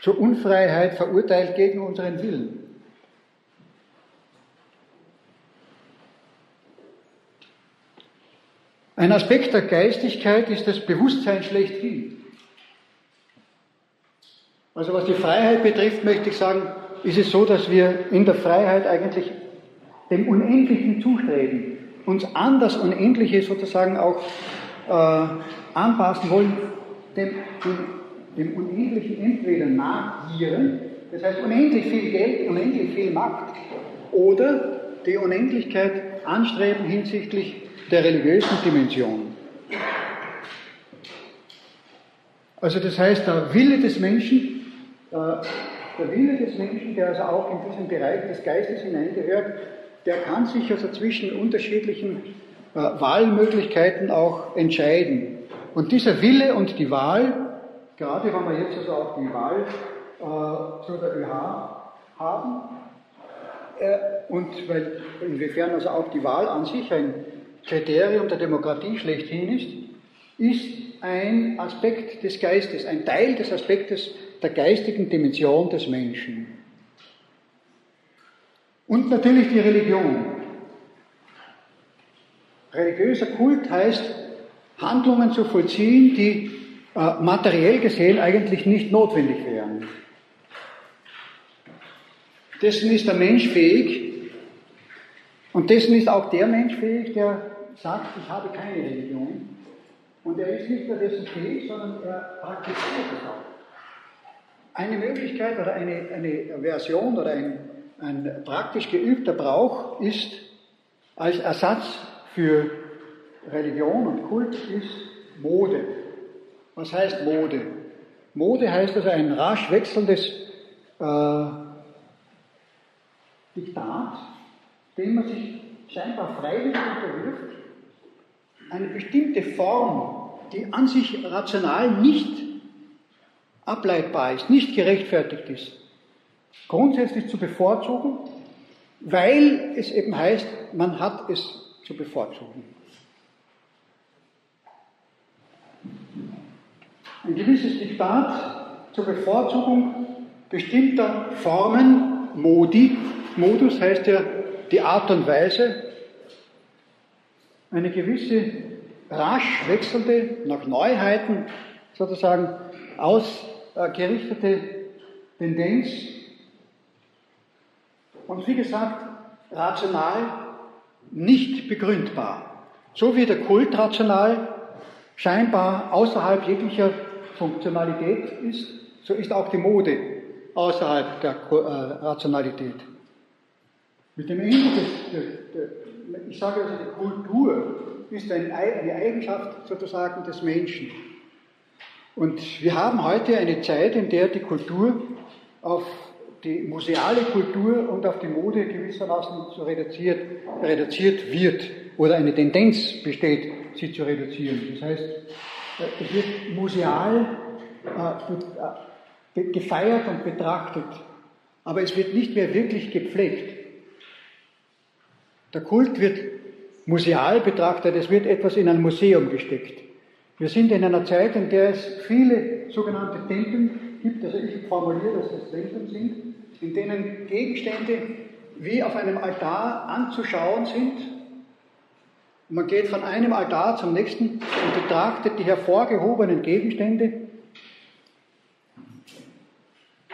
zur Unfreiheit verurteilt gegen unseren Willen. Ein Aspekt der Geistigkeit ist das Bewusstsein schlechthin. Also was die Freiheit betrifft, möchte ich sagen, ist es so, dass wir in der Freiheit eigentlich dem Unendlichen zustreben, uns an das Unendliche sozusagen auch äh, anpassen wollen, dem, dem, dem Unendlichen entweder nachgieren, das heißt unendlich viel Geld, unendlich viel Macht, oder die Unendlichkeit anstreben hinsichtlich der religiösen Dimension. Also das heißt, der Wille des Menschen, äh, der Wille des Menschen, der also auch in diesen Bereich des Geistes hineingehört, der kann sich also zwischen unterschiedlichen Wahlmöglichkeiten auch entscheiden. Und dieser Wille und die Wahl, gerade wenn wir jetzt also auch die Wahl äh, zu der ÖH haben, äh, und weil inwiefern also auch die Wahl an sich ein Kriterium der Demokratie schlechthin ist, ist ein Aspekt des Geistes, ein Teil des Aspektes der geistigen Dimension des Menschen. Und natürlich die Religion. Religiöser Kult heißt, Handlungen zu vollziehen, die äh, materiell gesehen eigentlich nicht notwendig wären. Dessen ist der Mensch fähig und dessen ist auch der Mensch fähig, der sagt, ich habe keine Religion. Und er ist nicht nur dessen fähig, sondern er praktiziert es auch. Eine Möglichkeit oder eine, eine Version oder ein, ein praktisch geübter Brauch ist als Ersatz für Religion und Kult ist Mode. Was heißt Mode? Mode heißt also ein rasch wechselndes äh, Diktat, dem man sich scheinbar freiwillig unterwirft eine bestimmte Form, die an sich rational nicht ableitbar ist, nicht gerechtfertigt ist, grundsätzlich zu bevorzugen, weil es eben heißt, man hat es zu bevorzugen. Ein gewisses Diktat zur Bevorzugung bestimmter Formen, Modi, Modus heißt ja die Art und Weise, eine gewisse rasch wechselnde, nach Neuheiten sozusagen ausgerichtete Tendenz. Und wie gesagt, rational nicht begründbar. So wie der Kult rational scheinbar außerhalb jeglicher Funktionalität ist, so ist auch die Mode außerhalb der äh, Rationalität. Mit dem Ende des, ich sage also, die Kultur ist eine Eigenschaft sozusagen des Menschen. Und wir haben heute eine Zeit, in der die Kultur auf die museale Kultur und auf die Mode gewissermaßen so reduziert, reduziert wird oder eine Tendenz besteht, sie zu reduzieren. Das heißt, äh, es wird museal äh, gefeiert und betrachtet, aber es wird nicht mehr wirklich gepflegt. Der Kult wird museal betrachtet, es wird etwas in ein Museum gesteckt. Wir sind in einer Zeit, in der es viele sogenannte Tempel gibt, also ich formuliere, dass es Tempel sind, in denen Gegenstände wie auf einem Altar anzuschauen sind. Man geht von einem Altar zum nächsten und betrachtet die hervorgehobenen Gegenstände,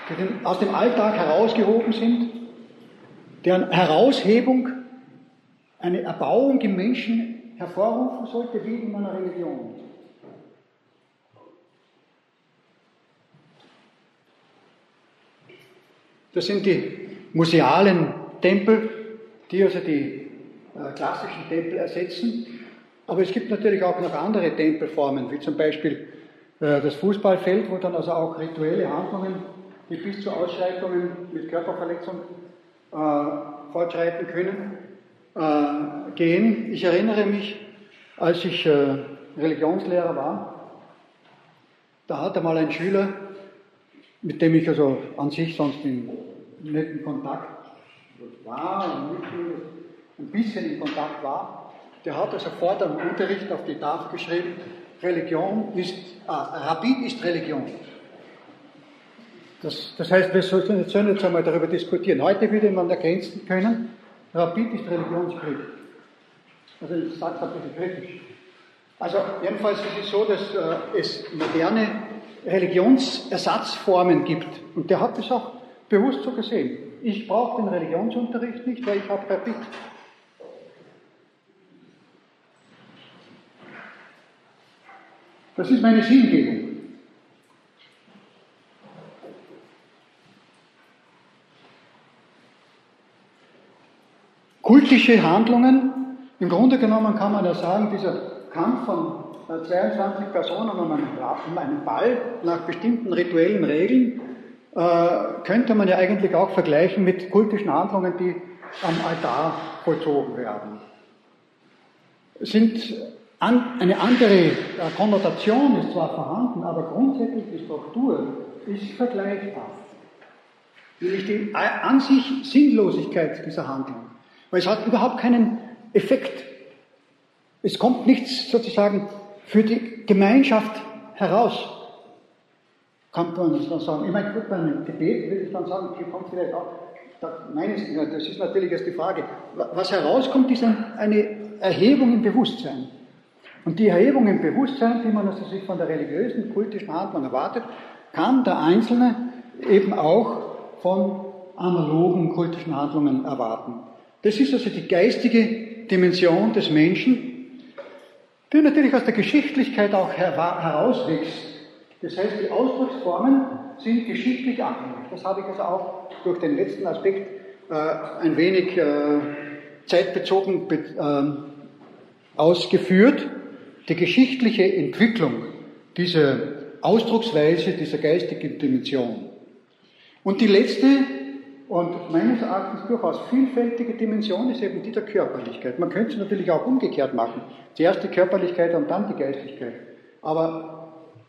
die aus dem Alltag herausgehoben sind, deren Heraushebung eine Erbauung im Menschen hervorrufen sollte, wie in einer Religion. Das sind die musealen Tempel, die also die äh, klassischen Tempel ersetzen. Aber es gibt natürlich auch noch andere Tempelformen, wie zum Beispiel äh, das Fußballfeld, wo dann also auch rituelle Handlungen, die bis zu Ausschreitungen mit Körperverletzung äh, fortschreiten können, äh, gehen. Ich erinnere mich, als ich Religionslehrer war, da hatte mal ein Schüler, mit dem ich also an sich sonst in netten Kontakt war und ein bisschen in Kontakt war, der hat also vor dem Unterricht auf die Tafel geschrieben, Religion ist, ah, Rabbin ist Religion. Das, das heißt, wir sollen jetzt einmal darüber diskutieren. Heute würde man ergänzen können, Rabbin ist Religionskrieg. Also ich sage es ein bisschen kritisch. Also jedenfalls ist es so, dass äh, es moderne Religionsersatzformen gibt. Und der hat das auch bewusst so gesehen. Ich brauche den Religionsunterricht nicht, weil ich habe Rabbin. Das ist meine Sinngebung. Kultische Handlungen, im Grunde genommen kann man ja sagen, dieser Kampf von 22 äh, Personen um einen Ball nach bestimmten rituellen Regeln, äh, könnte man ja eigentlich auch vergleichen mit kultischen Handlungen, die am Altar vollzogen werden. Sind an, eine andere äh, Konnotation ist zwar vorhanden, aber grundsätzlich die Struktur ist vergleichbar. Nämlich die an sich Sinnlosigkeit dieser Handlung. Weil es hat überhaupt keinen Effekt. Es kommt nichts sozusagen für die Gemeinschaft heraus. Kann man das dann sagen. Ich meine, gut, beim Gebet würde ich dann sagen, hier kommt vielleicht auch, meines, das ist natürlich erst die Frage. Was herauskommt, ist eine Erhebung im Bewusstsein. Und die Erhebung im Bewusstsein, die man also sich von der religiösen, kultischen Handlung erwartet, kann der Einzelne eben auch von analogen kultischen Handlungen erwarten. Das ist also die geistige Dimension des Menschen, die natürlich aus der Geschichtlichkeit auch herauswächst. Das heißt, die Ausdrucksformen sind geschichtlich abhängig. Das habe ich also auch durch den letzten Aspekt äh, ein wenig äh, zeitbezogen äh, ausgeführt die geschichtliche Entwicklung dieser Ausdrucksweise, dieser geistigen Dimension. Und die letzte und meines Erachtens durchaus vielfältige Dimension ist eben die der Körperlichkeit. Man könnte es natürlich auch umgekehrt machen. Zuerst die Körperlichkeit und dann die Geistigkeit. Aber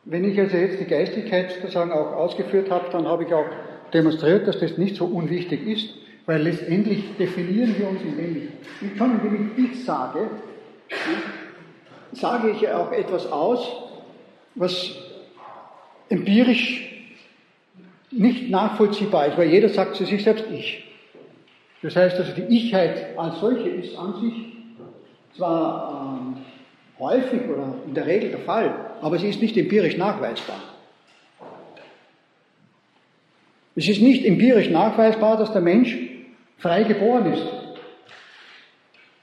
wenn ich also jetzt die Geistigkeit sozusagen auch ausgeführt habe, dann habe ich auch demonstriert, dass das nicht so unwichtig ist, weil letztendlich definieren wir uns, indem ich, schon indem ich ich sage, sage ich ja auch etwas aus, was empirisch nicht nachvollziehbar ist, weil jeder sagt zu sich selbst ich. Das heißt also, die Ichheit als solche ist an sich zwar ähm, häufig oder in der Regel der Fall, aber sie ist nicht empirisch nachweisbar. Es ist nicht empirisch nachweisbar, dass der Mensch frei geboren ist.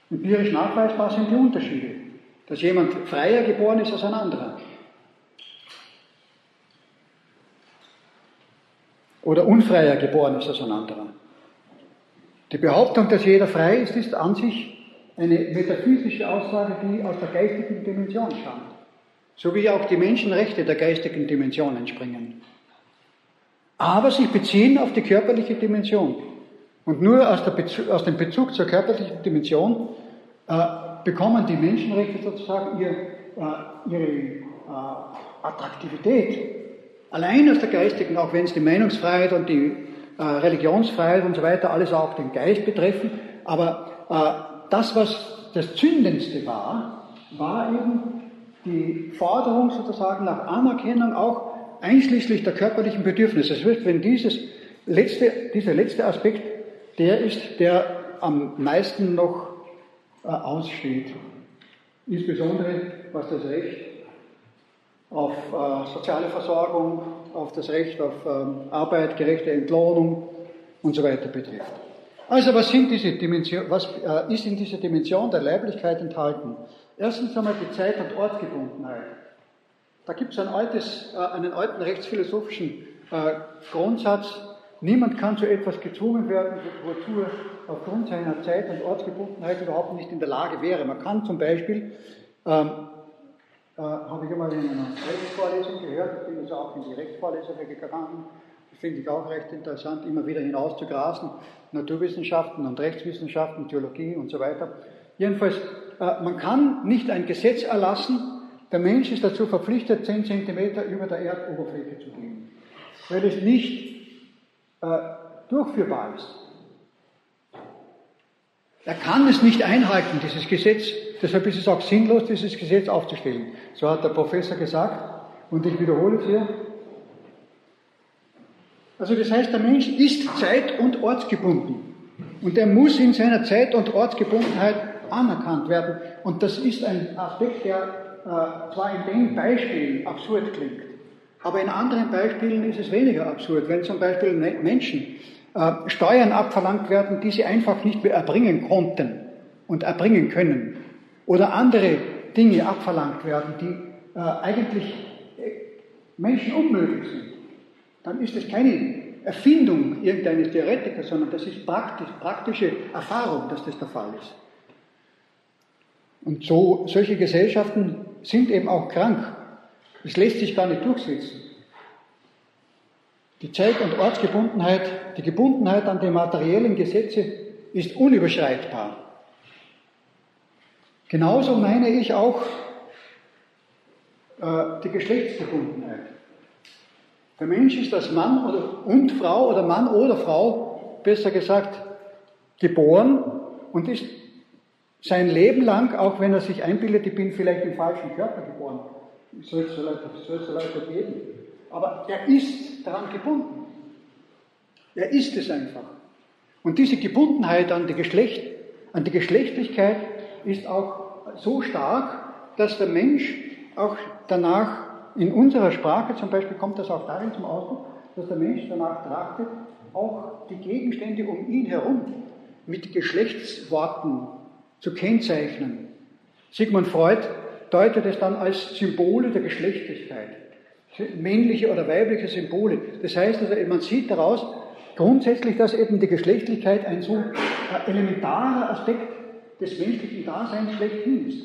Empirisch nachweisbar sind die Unterschiede dass jemand freier geboren ist als ein anderer. Oder unfreier geboren ist als ein anderer. Die Behauptung, dass jeder frei ist, ist an sich eine metaphysische Aussage, die aus der geistigen Dimension stammt. So wie auch die Menschenrechte der geistigen Dimension entspringen. Aber sie beziehen auf die körperliche Dimension. Und nur aus, Bezug, aus dem Bezug zur körperlichen Dimension äh, bekommen die Menschenrechte sozusagen ihr, äh, ihre äh, Attraktivität. Allein aus der geistigen, auch wenn es die Meinungsfreiheit und die äh, Religionsfreiheit und so weiter alles auch den Geist betreffen, aber äh, das, was das Zündendste war, war eben die Forderung sozusagen nach Anerkennung auch einschließlich der körperlichen Bedürfnisse. Das heißt, wenn dieses letzte, dieser letzte Aspekt der ist, der am meisten noch äh, aussteht. Insbesondere was das Recht auf äh, soziale Versorgung, auf das Recht auf ähm, Arbeit, gerechte Entlohnung und so weiter betrifft. Also was, sind diese Dimension, was äh, ist in dieser Dimension der Leiblichkeit enthalten? Erstens einmal die Zeit- und Ortgebundenheit. Da gibt es ein äh, einen alten rechtsphilosophischen äh, Grundsatz, niemand kann zu etwas gezwungen werden, wozu er aufgrund seiner Zeit- und Ortsgebundenheit überhaupt nicht in der Lage wäre. Man kann zum Beispiel, ähm, äh, habe ich einmal in einer Rechtsvorlesung gehört, ich bin also auch in die Rechtsvorlesung gegangen, finde ich auch recht interessant, immer wieder hinaus zu grasen, Naturwissenschaften und Rechtswissenschaften, Theologie und so weiter. Jedenfalls, man kann nicht ein Gesetz erlassen, der Mensch ist dazu verpflichtet, 10 cm über der Erdoberfläche zu gehen, weil es nicht äh, durchführbar ist. Er kann es nicht einhalten, dieses Gesetz. Deshalb ist es auch sinnlos, dieses Gesetz aufzustellen. So hat der Professor gesagt, und ich wiederhole es hier. Also das heißt, der Mensch ist zeit- und ortsgebunden. Und er muss in seiner Zeit- und Ortsgebundenheit anerkannt werden. Und das ist ein Aspekt, der äh, zwar in den Beispielen absurd klingt, aber in anderen Beispielen ist es weniger absurd. Wenn zum Beispiel Menschen äh, Steuern abverlangt werden, die sie einfach nicht mehr erbringen konnten und erbringen können, oder andere Dinge abverlangt werden, die äh, eigentlich Menschen unmöglich sind, dann ist es keine Erfindung irgendeines Theoretikers, sondern das ist praktisch, praktische Erfahrung, dass das der Fall ist. Und so, solche Gesellschaften sind eben auch krank. Es lässt sich gar nicht durchsetzen. Die Zeit- und Ortsgebundenheit, die Gebundenheit an die materiellen Gesetze ist unüberschreitbar. Genauso meine ich auch äh, die Geschlechtsgebundenheit. Der Mensch ist als Mann oder, und Frau oder Mann oder Frau, besser gesagt, geboren und ist sein Leben lang, auch wenn er sich einbildet, ich bin vielleicht im falschen Körper geboren, soll es so Leute, geben. Aber er ist daran gebunden. Er ist es einfach. Und diese Gebundenheit an die, Geschlecht, an die Geschlechtlichkeit ist auch so stark, dass der Mensch auch danach, in unserer Sprache zum Beispiel kommt das auch darin zum Ausdruck, dass der Mensch danach trachtet, auch die Gegenstände um ihn herum mit Geschlechtsworten zu kennzeichnen. Sigmund Freud deutet es dann als Symbole der Geschlechtlichkeit, männliche oder weibliche Symbole. Das heißt also, man sieht daraus grundsätzlich, dass eben die Geschlechtlichkeit ein so elementarer Aspekt des menschlichen Daseins schlechthin ist.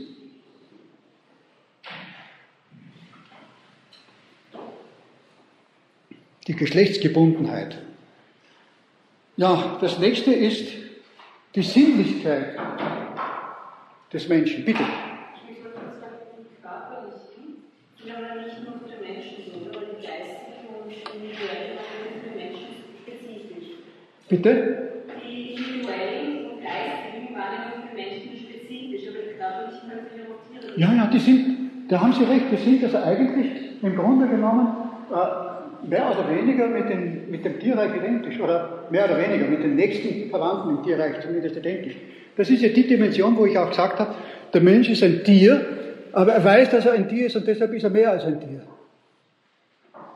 Die Geschlechtsgebundenheit. Ja, das nächste ist die Sinnlichkeit des Menschen. Bitte. Ich wollte sagen, körperlichen, ja nicht nur für Menschen sind, aber die geistigen und individuellen sind für Menschen spezifisch. Bitte? Die individuellen und geistigen waren für Menschen spezifisch, aber die körperlichen ja auch Tiere. Ja, ja, die sind, da haben Sie recht, die sind also eigentlich im Grunde genommen äh, mehr oder weniger mit, den, mit dem Tierreich identisch oder mehr oder weniger mit den nächsten Verwandten im Tierreich zumindest identisch. Das ist ja die Dimension, wo ich auch gesagt habe, der Mensch ist ein Tier, aber er weiß, dass er ein Tier ist und deshalb ist er mehr als ein Tier.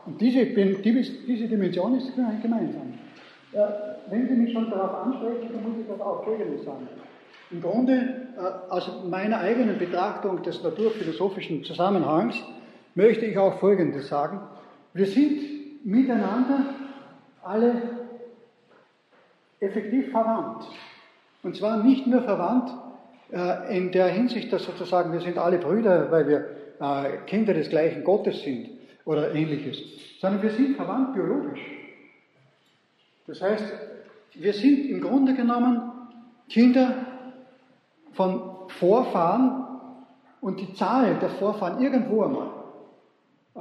Und diese, diese Dimension ist gemeinsam. Wenn Sie mich schon darauf ansprechen, dann muss ich das auch Folgendes sagen. Im Grunde, äh, aus meiner eigenen Betrachtung des naturphilosophischen Zusammenhangs, möchte ich auch Folgendes sagen. Wir sind miteinander alle effektiv verwandt. Und zwar nicht nur verwandt äh, in der Hinsicht, dass sozusagen wir sind alle Brüder, weil wir äh, Kinder des gleichen Gottes sind oder ähnliches, sondern wir sind verwandt biologisch. Das heißt, wir sind im Grunde genommen Kinder von Vorfahren und die Zahl der Vorfahren irgendwo einmal äh,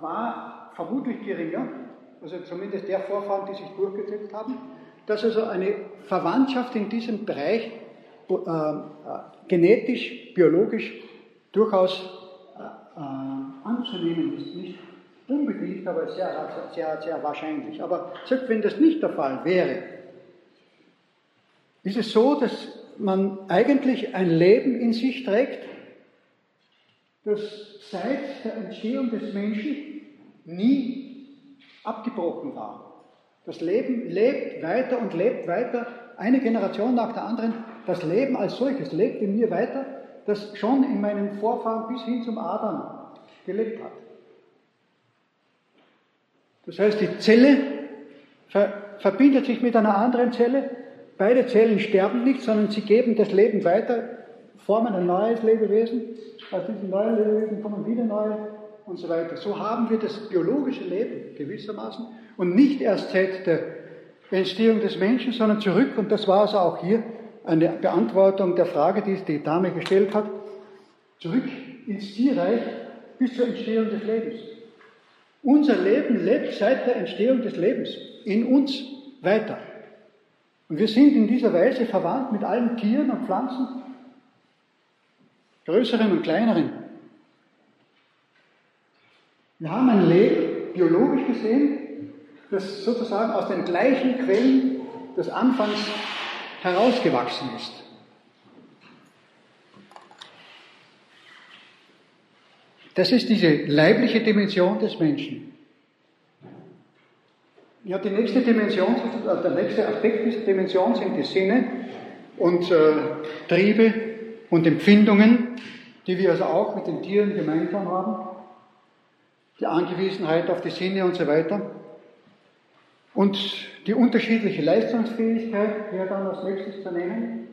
war vermutlich geringer, also zumindest der Vorfahren, die sich durchgesetzt haben, dass also eine Verwandtschaft in diesem Bereich äh, äh, genetisch, biologisch durchaus äh, anzunehmen ist. Nicht unbedingt, aber sehr, sehr, sehr wahrscheinlich. Aber selbst wenn das nicht der Fall wäre, ist es so, dass man eigentlich ein Leben in sich trägt, das seit der Entstehung des Menschen nie abgebrochen war. Das Leben lebt weiter und lebt weiter, eine Generation nach der anderen. Das Leben als solches lebt in mir weiter, das schon in meinen Vorfahren bis hin zum Adam gelebt hat. Das heißt, die Zelle ver verbindet sich mit einer anderen Zelle. Beide Zellen sterben nicht, sondern sie geben das Leben weiter, formen ein neues Lebewesen. Aus diesem neuen Lebewesen kommen wieder neue und so weiter. So haben wir das biologische Leben gewissermaßen und nicht erst seit der Entstehung des Menschen, sondern zurück, und das war also auch hier eine Beantwortung der Frage, die die Dame gestellt hat, zurück ins Tierreich bis zur Entstehung des Lebens. Unser Leben lebt seit der Entstehung des Lebens in uns weiter. Und wir sind in dieser Weise verwandt mit allen Tieren und Pflanzen, größeren und kleineren. Wir haben ein Leben, biologisch gesehen, das sozusagen aus den gleichen Quellen des Anfangs herausgewachsen ist. Das ist diese leibliche Dimension des Menschen. Ja, die nächste Dimension, also der nächste Aspekt dieser Dimension sind die Sinne und äh, Triebe und Empfindungen, die wir also auch mit den Tieren gemeinsam haben. Die Angewiesenheit auf die Sinne und so weiter. Und die unterschiedliche Leistungsfähigkeit wäre dann als nächstes zu nennen.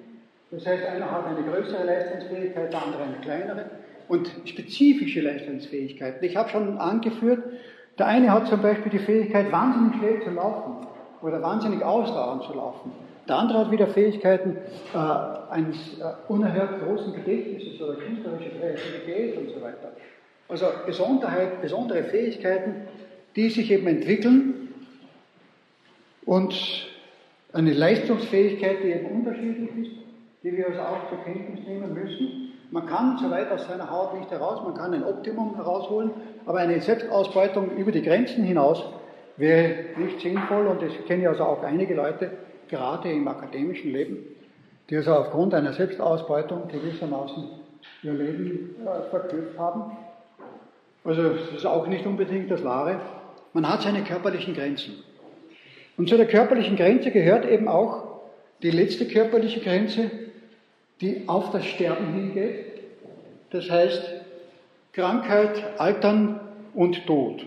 Das heißt, einer hat eine größere Leistungsfähigkeit, der andere eine kleinere. Und spezifische Leistungsfähigkeiten. Ich habe schon angeführt, der eine hat zum Beispiel die Fähigkeit, wahnsinnig schnell zu laufen oder wahnsinnig ausdauernd zu laufen. Der andere hat wieder Fähigkeiten äh, eines äh, unerhört großen Gedächtnisses oder künstlerische Kreativität und so weiter. Also Besonderheit, besondere Fähigkeiten, die sich eben entwickeln und eine Leistungsfähigkeit, die eben unterschiedlich ist, die wir also auch zur Kenntnis nehmen müssen. Man kann so weit aus seiner Haut nicht heraus, man kann ein Optimum herausholen, aber eine Selbstausbeutung über die Grenzen hinaus wäre nicht sinnvoll und ich kenne also auch einige Leute, gerade im akademischen Leben, die also aufgrund einer Selbstausbeutung gewissermaßen ihr Leben äh, verkürzt haben. Also das ist auch nicht unbedingt das Wahre. Man hat seine körperlichen Grenzen. Und zu der körperlichen Grenze gehört eben auch die letzte körperliche Grenze, die auf das Sterben hingeht. Das heißt Krankheit, Altern und Tod.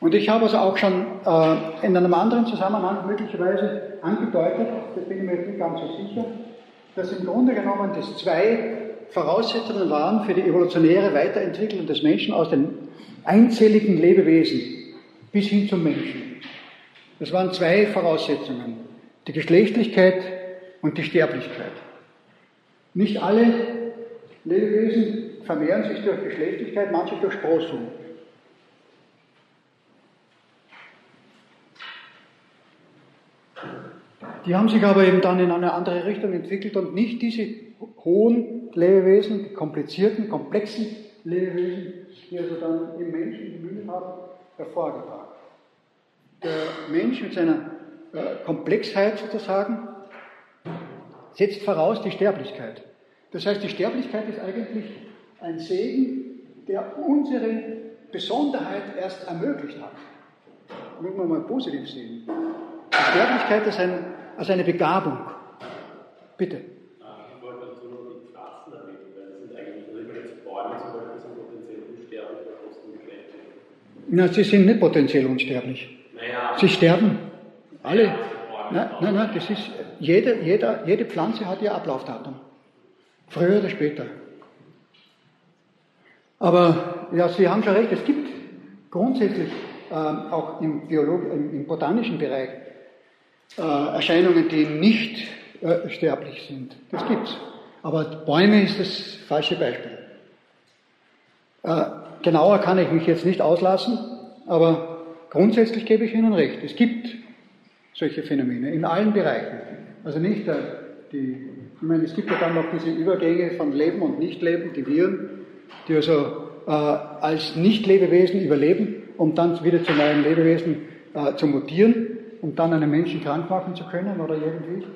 Und ich habe also auch schon äh, in einem anderen Zusammenhang möglicherweise angedeutet, da bin ich mir nicht ganz so sicher, dass im Grunde genommen das zwei Voraussetzungen waren für die evolutionäre Weiterentwicklung des Menschen aus den einzelligen Lebewesen bis hin zum Menschen. Das waren zwei Voraussetzungen. Die Geschlechtlichkeit und die Sterblichkeit. Nicht alle Lebewesen vermehren sich durch Geschlechtlichkeit, manche durch Sprossung. Die haben sich aber eben dann in eine andere Richtung entwickelt und nicht diese hohen Lebewesen, die komplizierten, komplexen Lebewesen, die also dann im Menschen die Mühe haben, hervorgebracht. Der Mensch mit seiner äh, Komplexheit sozusagen setzt voraus die Sterblichkeit. Das heißt, die Sterblichkeit ist eigentlich ein Segen, der unsere Besonderheit erst ermöglicht hat. Mögen wir mal positiv sehen. Die Sterblichkeit ist ein, also eine Begabung. Bitte. Na, sie sind nicht potenziell unsterblich. Naja. Sie sterben. Alle. Nein, nein, nein, das ist, jede, jeder, jede Pflanze hat ihr Ablaufdatum. Früher oder später. Aber ja, Sie haben schon recht, es gibt grundsätzlich äh, auch im, Biolog im, im botanischen Bereich äh, Erscheinungen, die nicht äh, sterblich sind. Das gibt's. Aber Bäume ist das falsche Beispiel. Äh, genauer kann ich mich jetzt nicht auslassen, aber grundsätzlich gebe ich Ihnen recht. Es gibt solche Phänomene in allen Bereichen. Also nicht der, die, ich meine, es gibt ja dann noch diese Übergänge von Leben und Nichtleben, die Viren, die also äh, als Nicht-Lebewesen überleben, um dann wieder zu neuen Lebewesen äh, zu mutieren, um dann einen Menschen krank machen zu können oder irgendwie.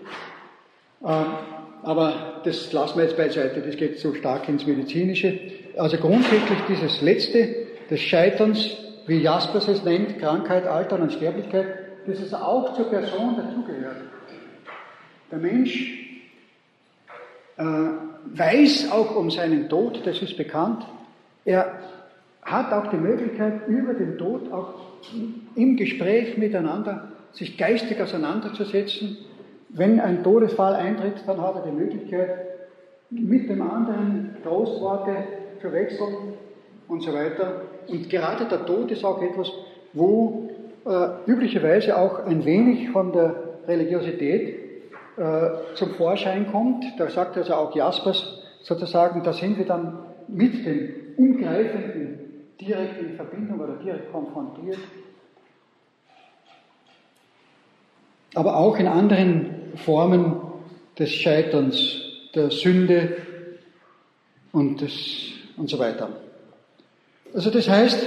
Ähm, aber das lassen wir jetzt beiseite, das geht so stark ins Medizinische. Also grundsätzlich dieses Letzte des Scheiterns, wie Jaspers es nennt, Krankheit, Alter und Sterblichkeit, das ist auch zur Person dazugehört. Der Mensch äh, weiß auch um seinen Tod, das ist bekannt. Er hat auch die Möglichkeit, über den Tod auch im Gespräch miteinander sich geistig auseinanderzusetzen wenn ein Todesfall eintritt, dann hat er die Möglichkeit, mit dem anderen Trostworte zu wechseln und so weiter. Und gerade der Tod ist auch etwas, wo äh, üblicherweise auch ein wenig von der Religiosität äh, zum Vorschein kommt. Da sagt also auch Jaspers sozusagen, da sind wir dann mit dem Umgreifenden direkt in Verbindung oder direkt konfrontiert. Aber auch in anderen Formen des Scheiterns, der Sünde und, des, und so weiter. Also das heißt,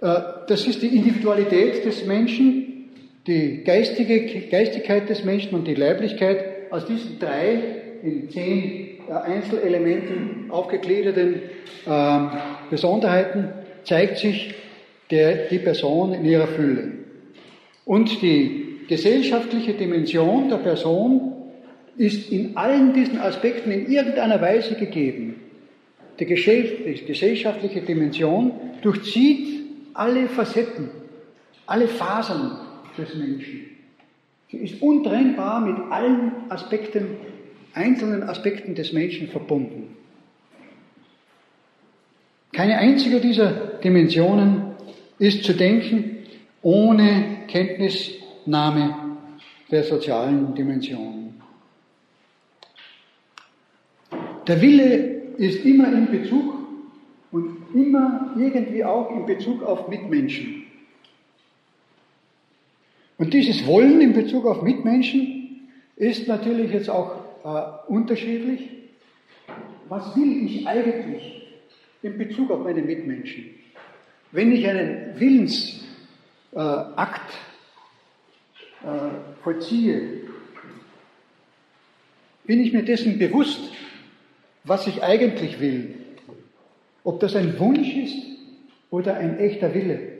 äh, das ist die Individualität des Menschen, die geistige Geistigkeit des Menschen und die Leiblichkeit aus diesen drei in zehn äh, Einzelelementen aufgegliederten ähm, Besonderheiten zeigt sich der, die Person in ihrer Fülle. Und die gesellschaftliche Dimension der Person ist in allen diesen Aspekten in irgendeiner Weise gegeben. Die gesellschaftliche Dimension durchzieht alle Facetten, alle Fasern des Menschen. Sie ist untrennbar mit allen Aspekten, einzelnen Aspekten des Menschen verbunden. Keine einzige dieser Dimensionen ist zu denken ohne Kenntnis Name der sozialen Dimension. Der Wille ist immer in Bezug und immer irgendwie auch in Bezug auf Mitmenschen. Und dieses Wollen in Bezug auf Mitmenschen ist natürlich jetzt auch äh, unterschiedlich. Was will ich eigentlich in Bezug auf meine Mitmenschen? Wenn ich einen Willensakt äh, äh, vollziehe, bin ich mir dessen bewusst, was ich eigentlich will. Ob das ein Wunsch ist oder ein echter Wille.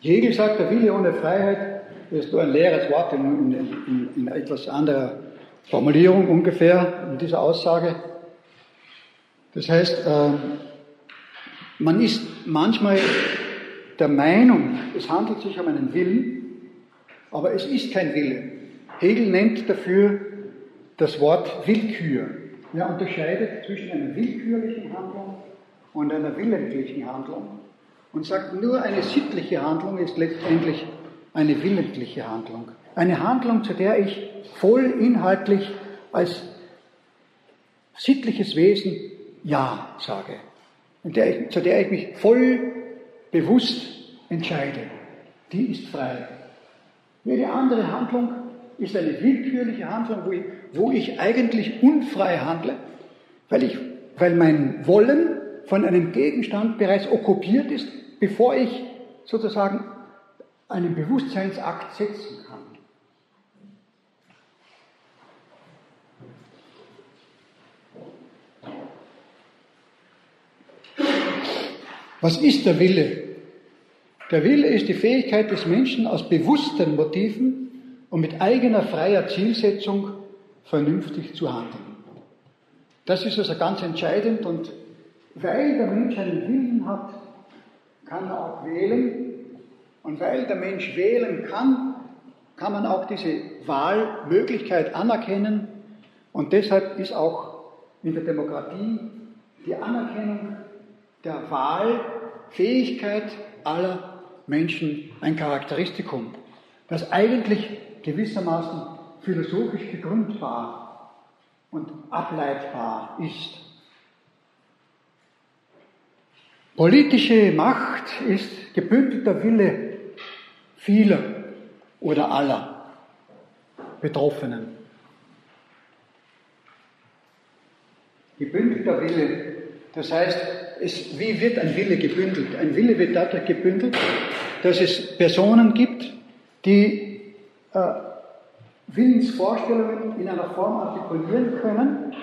Hegel sagt, der Wille ohne Freiheit ist nur ein leeres Wort in, in, in etwas anderer Formulierung ungefähr in dieser Aussage. Das heißt, äh, man ist manchmal der Meinung, es handelt sich um einen Willen, aber es ist kein Wille. Hegel nennt dafür das Wort Willkür. Er unterscheidet zwischen einer willkürlichen Handlung und einer willentlichen Handlung und sagt, nur eine sittliche Handlung ist letztendlich eine willentliche Handlung. Eine Handlung, zu der ich voll inhaltlich als sittliches Wesen Ja sage. Der ich, zu der ich mich voll bewusst entscheide, die ist frei. Jede andere Handlung ist eine willkürliche Handlung, wo ich, wo ich eigentlich unfrei handle, weil, ich, weil mein Wollen von einem Gegenstand bereits okkupiert ist, bevor ich sozusagen einen Bewusstseinsakt setzen kann. Was ist der Wille? Der Wille ist die Fähigkeit des Menschen, aus bewussten Motiven und mit eigener freier Zielsetzung vernünftig zu handeln. Das ist also ganz entscheidend und weil der Mensch einen Willen hat, kann er auch wählen. Und weil der Mensch wählen kann, kann man auch diese Wahlmöglichkeit anerkennen. Und deshalb ist auch in der Demokratie die Anerkennung der Wahlfähigkeit aller Menschen ein Charakteristikum, das eigentlich gewissermaßen philosophisch gegründet war. und ableitbar ist. Politische Macht ist gebündelter Wille vieler oder aller Betroffenen. Gebündelter Wille, das heißt, es, wie wird ein Wille gebündelt? Ein Wille wird dadurch gebündelt, dass es Personen gibt, die äh, Willensvorstellungen in einer Form artikulieren können,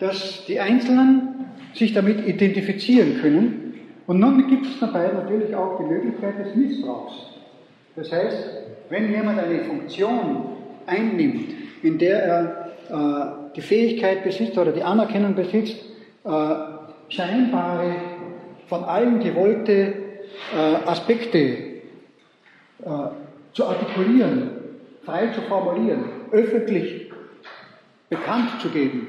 dass die Einzelnen sich damit identifizieren können. Und nun gibt es dabei natürlich auch die Möglichkeit des Missbrauchs. Das heißt, wenn jemand eine Funktion einnimmt, in der er äh, die Fähigkeit besitzt oder die Anerkennung besitzt, äh, scheinbare, von allen gewollte äh, Aspekte äh, zu artikulieren, frei zu formulieren, öffentlich bekannt zu geben,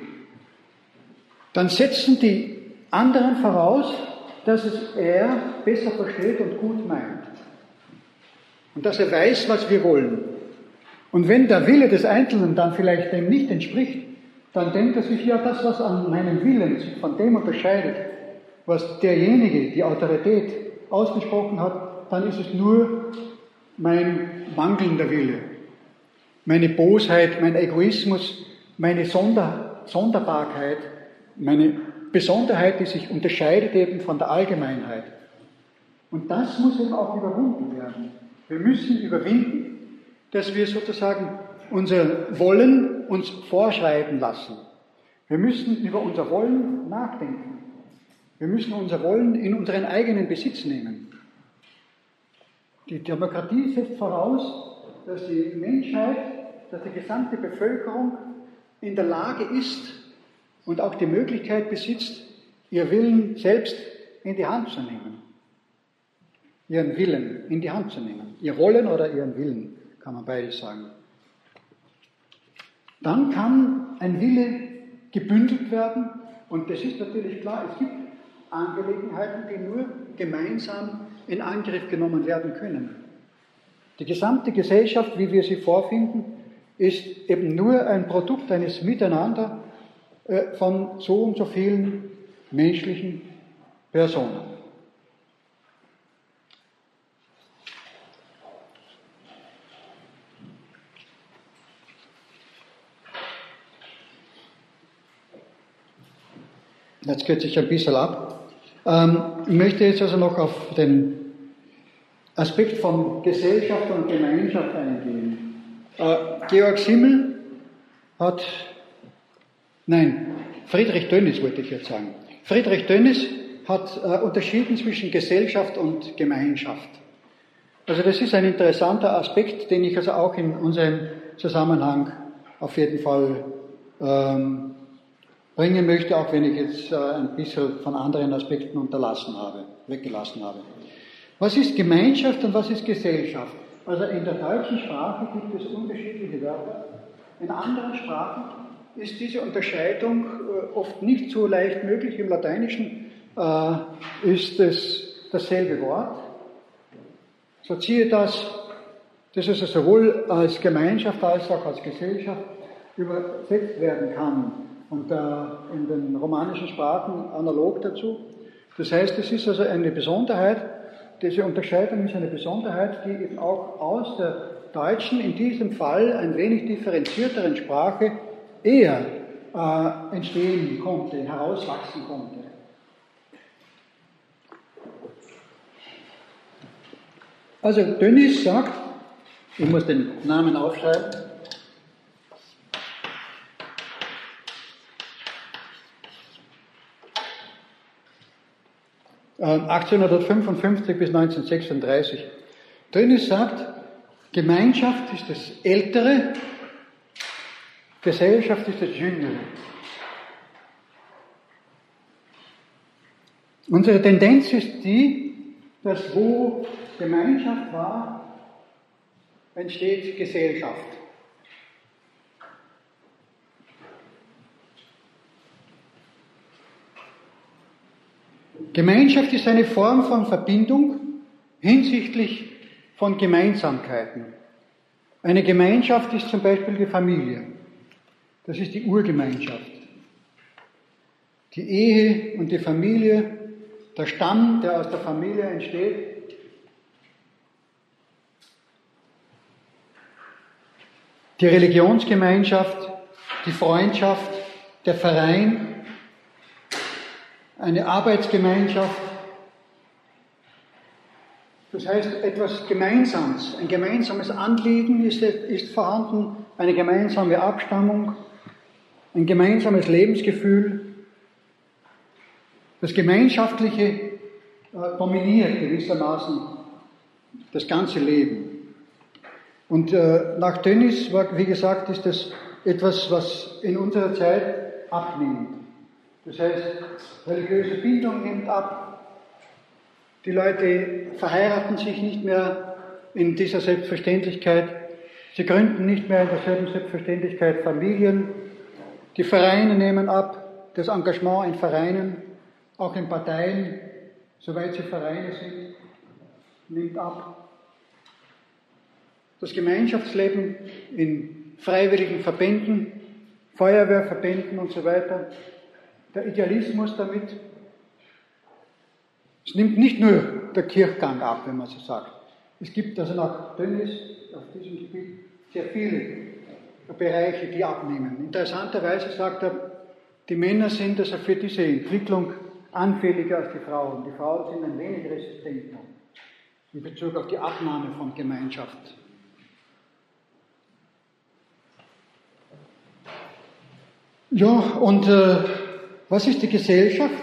dann setzen die anderen voraus, dass es er besser versteht und gut meint. Und dass er weiß, was wir wollen. Und wenn der Wille des Einzelnen dann vielleicht dem nicht entspricht, dann denkt er sich, ja, das, was an meinem Willen von dem unterscheidet, was derjenige, die Autorität ausgesprochen hat, dann ist es nur mein mangelnder Wille, meine Bosheit, mein Egoismus, meine Sonder, Sonderbarkeit, meine Besonderheit, die sich unterscheidet eben von der Allgemeinheit. Und das muss eben auch überwunden werden. Wir müssen überwinden, dass wir sozusagen unser Wollen uns vorschreiben lassen. Wir müssen über unser Wollen nachdenken. Wir müssen unser Wollen in unseren eigenen Besitz nehmen. Die Demokratie setzt voraus, dass die Menschheit, dass die gesamte Bevölkerung in der Lage ist und auch die Möglichkeit besitzt, ihr Willen selbst in die Hand zu nehmen. Ihren Willen in die Hand zu nehmen. Ihr Wollen oder ihren Willen, kann man beides sagen. Dann kann ein Wille gebündelt werden und das ist natürlich klar, es gibt Angelegenheiten, die nur gemeinsam in Angriff genommen werden können. Die gesamte Gesellschaft, wie wir sie vorfinden, ist eben nur ein Produkt eines Miteinander äh, von so und so vielen menschlichen Personen. Jetzt geht sich ein bisschen ab. Ähm, ich möchte jetzt also noch auf den Aspekt von Gesellschaft und Gemeinschaft eingehen. Äh, Georg Simmel hat, nein, Friedrich Dönnis wollte ich jetzt sagen. Friedrich Dönnis hat äh, unterschieden zwischen Gesellschaft und Gemeinschaft. Also das ist ein interessanter Aspekt, den ich also auch in unserem Zusammenhang auf jeden Fall ähm, bringen möchte, auch wenn ich jetzt äh, ein bisschen von anderen Aspekten unterlassen habe, weggelassen habe. Was ist Gemeinschaft und was ist Gesellschaft? Also in der deutschen Sprache gibt es unterschiedliche Wörter. In anderen Sprachen ist diese Unterscheidung äh, oft nicht so leicht möglich. Im Lateinischen äh, ist es dasselbe Wort. So ziehe das, das also sowohl als Gemeinschaft als auch als Gesellschaft übersetzt werden kann und äh, in den romanischen Sprachen analog dazu. Das heißt, es ist also eine Besonderheit, diese Unterscheidung ist eine Besonderheit, die eben auch aus der deutschen, in diesem Fall ein wenig differenzierteren Sprache eher äh, entstehen konnte, herauswachsen konnte. Also Dönnis sagt, ich muss den Namen aufschreiben, 1855 ähm, bis 1936. Dönnis sagt, Gemeinschaft ist das Ältere, Gesellschaft ist das Jüngere. Unsere Tendenz ist die, dass wo Gemeinschaft war, entsteht Gesellschaft. Gemeinschaft ist eine Form von Verbindung hinsichtlich von Gemeinsamkeiten. Eine Gemeinschaft ist zum Beispiel die Familie. Das ist die Urgemeinschaft. Die Ehe und die Familie, der Stamm, der aus der Familie entsteht, die Religionsgemeinschaft, die Freundschaft, der Verein, eine Arbeitsgemeinschaft. Das heißt, etwas Gemeinsames, ein gemeinsames Anliegen ist, ist vorhanden, eine gemeinsame Abstammung, ein gemeinsames Lebensgefühl. Das Gemeinschaftliche äh, dominiert gewissermaßen das ganze Leben. Und äh, nach Dönnis, wie gesagt, ist das etwas, was in unserer Zeit abnimmt. Das heißt, religiöse Bildung nimmt ab. Die Leute verheiraten sich nicht mehr in dieser Selbstverständlichkeit. Sie gründen nicht mehr in derselben Selbstverständlichkeit Familien. Die Vereine nehmen ab. Das Engagement in Vereinen, auch in Parteien, soweit sie Vereine sind, nimmt ab. Das Gemeinschaftsleben in freiwilligen Verbänden, Feuerwehrverbänden und so weiter, der Idealismus damit. Es nimmt nicht nur der Kirchgang ab, wenn man so sagt. Es gibt also nach Dönnis auf diesem Gebiet sehr viele Bereiche, die abnehmen. Interessanterweise sagt er, die Männer sind also für diese Entwicklung anfälliger als die Frauen. Die Frauen sind ein wenig resistenter in Bezug auf die Abnahme von Gemeinschaft. Ja, und äh, was ist die Gesellschaft?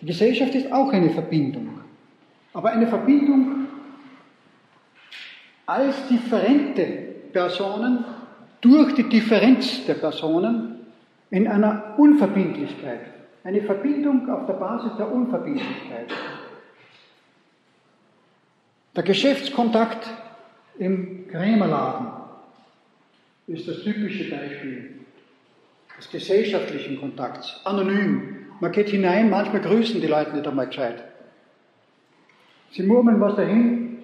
Die Gesellschaft ist auch eine Verbindung, aber eine Verbindung als differente Personen durch die Differenz der Personen in einer Unverbindlichkeit. Eine Verbindung auf der Basis der Unverbindlichkeit. Der Geschäftskontakt im Krämerladen ist das typische Beispiel des gesellschaftlichen Kontakts, anonym. Man geht hinein, manchmal grüßen die Leute nicht einmal gescheit. Sie murmeln was dahin,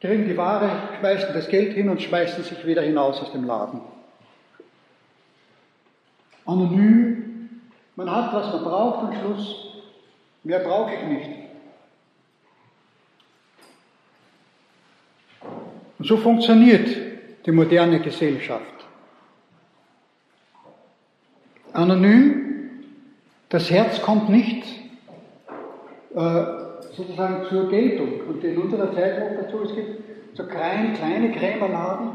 kriegen die Ware, schmeißen das Geld hin und schmeißen sich wieder hinaus aus dem Laden. Anonym, man hat, was man braucht am Schluss, mehr brauche ich nicht. Und so funktioniert die moderne Gesellschaft. Anonym, das Herz kommt nicht äh, sozusagen zur Geltung. Und in unserer Zeit noch dazu, es gibt so kleine, kleine Krämerladen,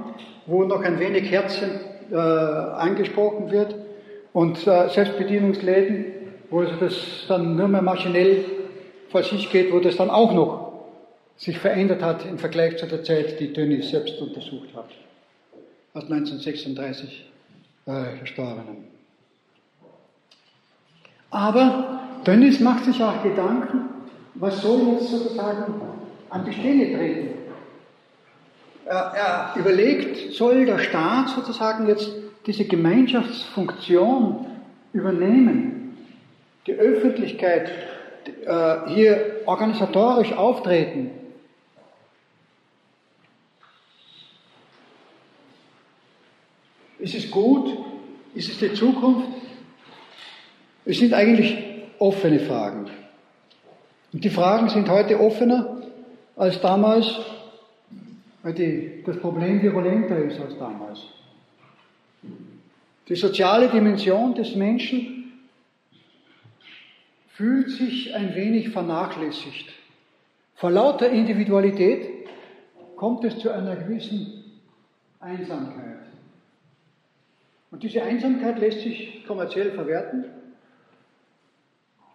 wo noch ein wenig Herz äh, angesprochen wird und äh, Selbstbedienungsläden, wo also das dann nur mehr maschinell vor sich geht, wo das dann auch noch sich verändert hat im Vergleich zu der Zeit, die Dönnis selbst untersucht hat, aus 1936 äh, Verstorbenen. Aber Dönnis macht sich auch Gedanken, was soll jetzt sozusagen an die Stelle treten. Er, er überlegt, soll der Staat sozusagen jetzt diese Gemeinschaftsfunktion übernehmen, die Öffentlichkeit äh, hier organisatorisch auftreten. Ist es gut? Ist es die Zukunft? Es sind eigentlich offene Fragen. Und die Fragen sind heute offener als damals, weil die, das Problem virulenter ist als damals. Die soziale Dimension des Menschen fühlt sich ein wenig vernachlässigt. Vor lauter Individualität kommt es zu einer gewissen Einsamkeit. Und diese Einsamkeit lässt sich kommerziell verwerten.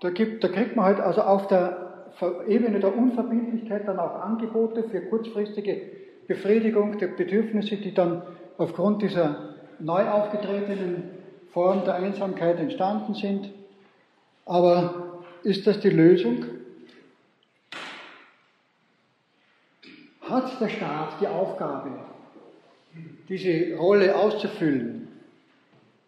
Da, gibt, da kriegt man halt also auf der Ebene der Unverbindlichkeit dann auch Angebote für kurzfristige Befriedigung der Bedürfnisse, die dann aufgrund dieser neu aufgetretenen Form der Einsamkeit entstanden sind. Aber ist das die Lösung? Hat der Staat die Aufgabe, diese Rolle auszufüllen?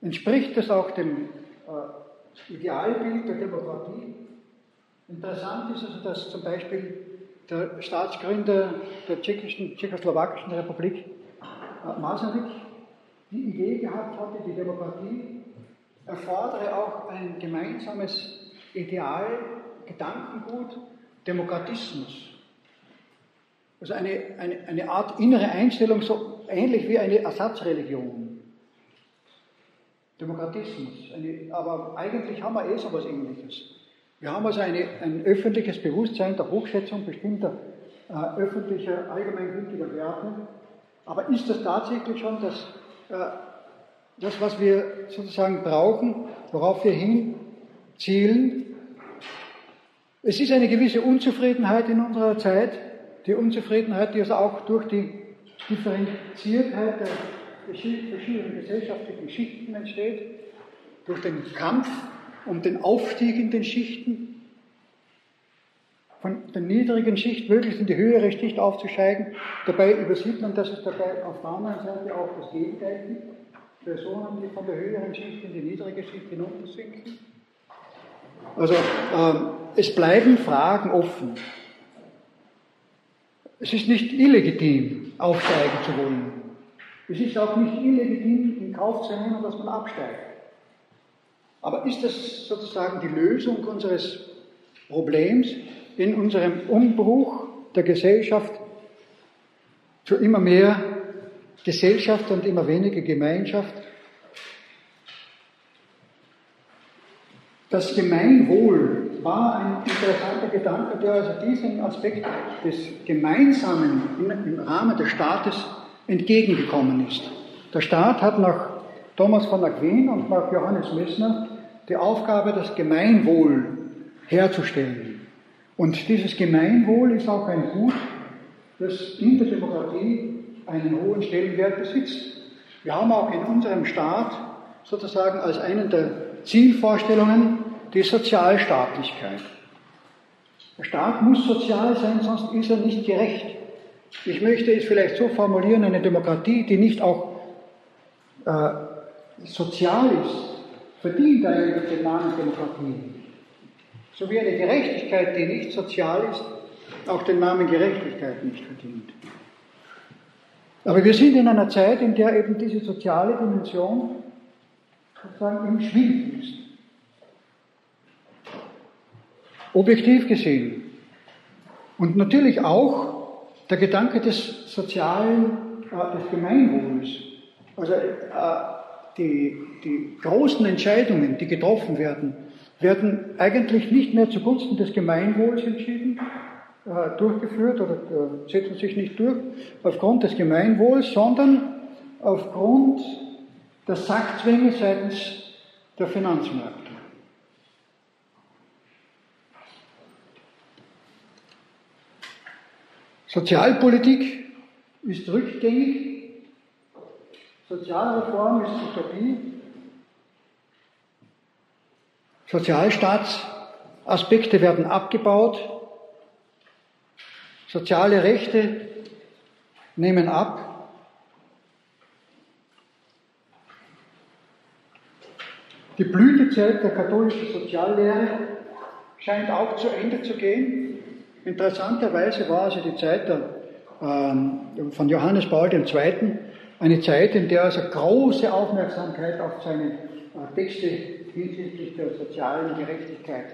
Entspricht das auch dem äh, Idealbild der Demokratie. Interessant ist also, dass zum Beispiel der Staatsgründer der tschechischen, tschechoslowakischen Republik, äh, Masaryk, die Idee gehabt hatte, die Demokratie erfordere auch ein gemeinsames Ideal, Gedankengut, Demokratismus. Also eine, eine, eine Art innere Einstellung, so ähnlich wie eine Ersatzreligion. Demokratismus. Eine, aber eigentlich haben wir eh so etwas Ähnliches. Wir haben also eine, ein öffentliches Bewusstsein der Hochschätzung bestimmter äh, öffentlicher, allgemeingültiger Werte. Aber ist das tatsächlich schon das, äh, das, was wir sozusagen brauchen, worauf wir hinzielen? Es ist eine gewisse Unzufriedenheit in unserer Zeit, die Unzufriedenheit, die also auch durch die Differenziertheit der verschiedenen gesellschaftlichen Schichten entsteht, durch den Kampf um den Aufstieg in den Schichten, von der niedrigen Schicht möglichst in die höhere Schicht aufzusteigen. Dabei übersieht man, dass es dabei auf der anderen Seite auch das Gegenteil gibt. Personen, die von der höheren Schicht in die niedrige Schicht hinuntersinken. Also ähm, es bleiben Fragen offen. Es ist nicht illegitim, aufsteigen zu wollen. Es ist auch nicht illegitim, in Kauf zu nehmen, dass man absteigt. Aber ist das sozusagen die Lösung unseres Problems in unserem Umbruch der Gesellschaft zu immer mehr Gesellschaft und immer weniger Gemeinschaft? Das Gemeinwohl war ein interessanter Gedanke, der also diesen Aspekt des Gemeinsamen im Rahmen des Staates entgegengekommen ist. Der Staat hat nach Thomas von Aquin und nach Johannes Messner die Aufgabe, das Gemeinwohl herzustellen. Und dieses Gemeinwohl ist auch ein Gut, das in der Demokratie einen hohen Stellenwert besitzt. Wir haben auch in unserem Staat sozusagen als einen der Zielvorstellungen die Sozialstaatlichkeit. Der Staat muss sozial sein, sonst ist er nicht gerecht. Ich möchte es vielleicht so formulieren, eine Demokratie, die nicht auch äh, sozial ist, verdient eigentlich den Namen Demokratie. So wie eine Gerechtigkeit, die nicht sozial ist, auch den Namen Gerechtigkeit nicht verdient. Aber wir sind in einer Zeit, in der eben diese soziale Dimension sozusagen im Schwinden ist. Objektiv gesehen. Und natürlich auch der Gedanke des sozialen, äh, des Gemeinwohls. Also äh, die, die großen Entscheidungen, die getroffen werden, werden eigentlich nicht mehr zugunsten des Gemeinwohls entschieden, äh, durchgeführt oder äh, setzen sich nicht durch aufgrund des Gemeinwohls, sondern aufgrund der Sackzwänge seitens der Finanzmärkte. Sozialpolitik ist rückgängig, Sozialreform ist Utopie, Sozialstaatsaspekte werden abgebaut, soziale Rechte nehmen ab, Die Blütezeit der katholischen Soziallehre scheint auch zu Ende zu gehen. Interessanterweise war also die Zeit der, äh, von Johannes Paul II. eine Zeit, in der also große Aufmerksamkeit auf seine äh, Texte hinsichtlich der sozialen Gerechtigkeit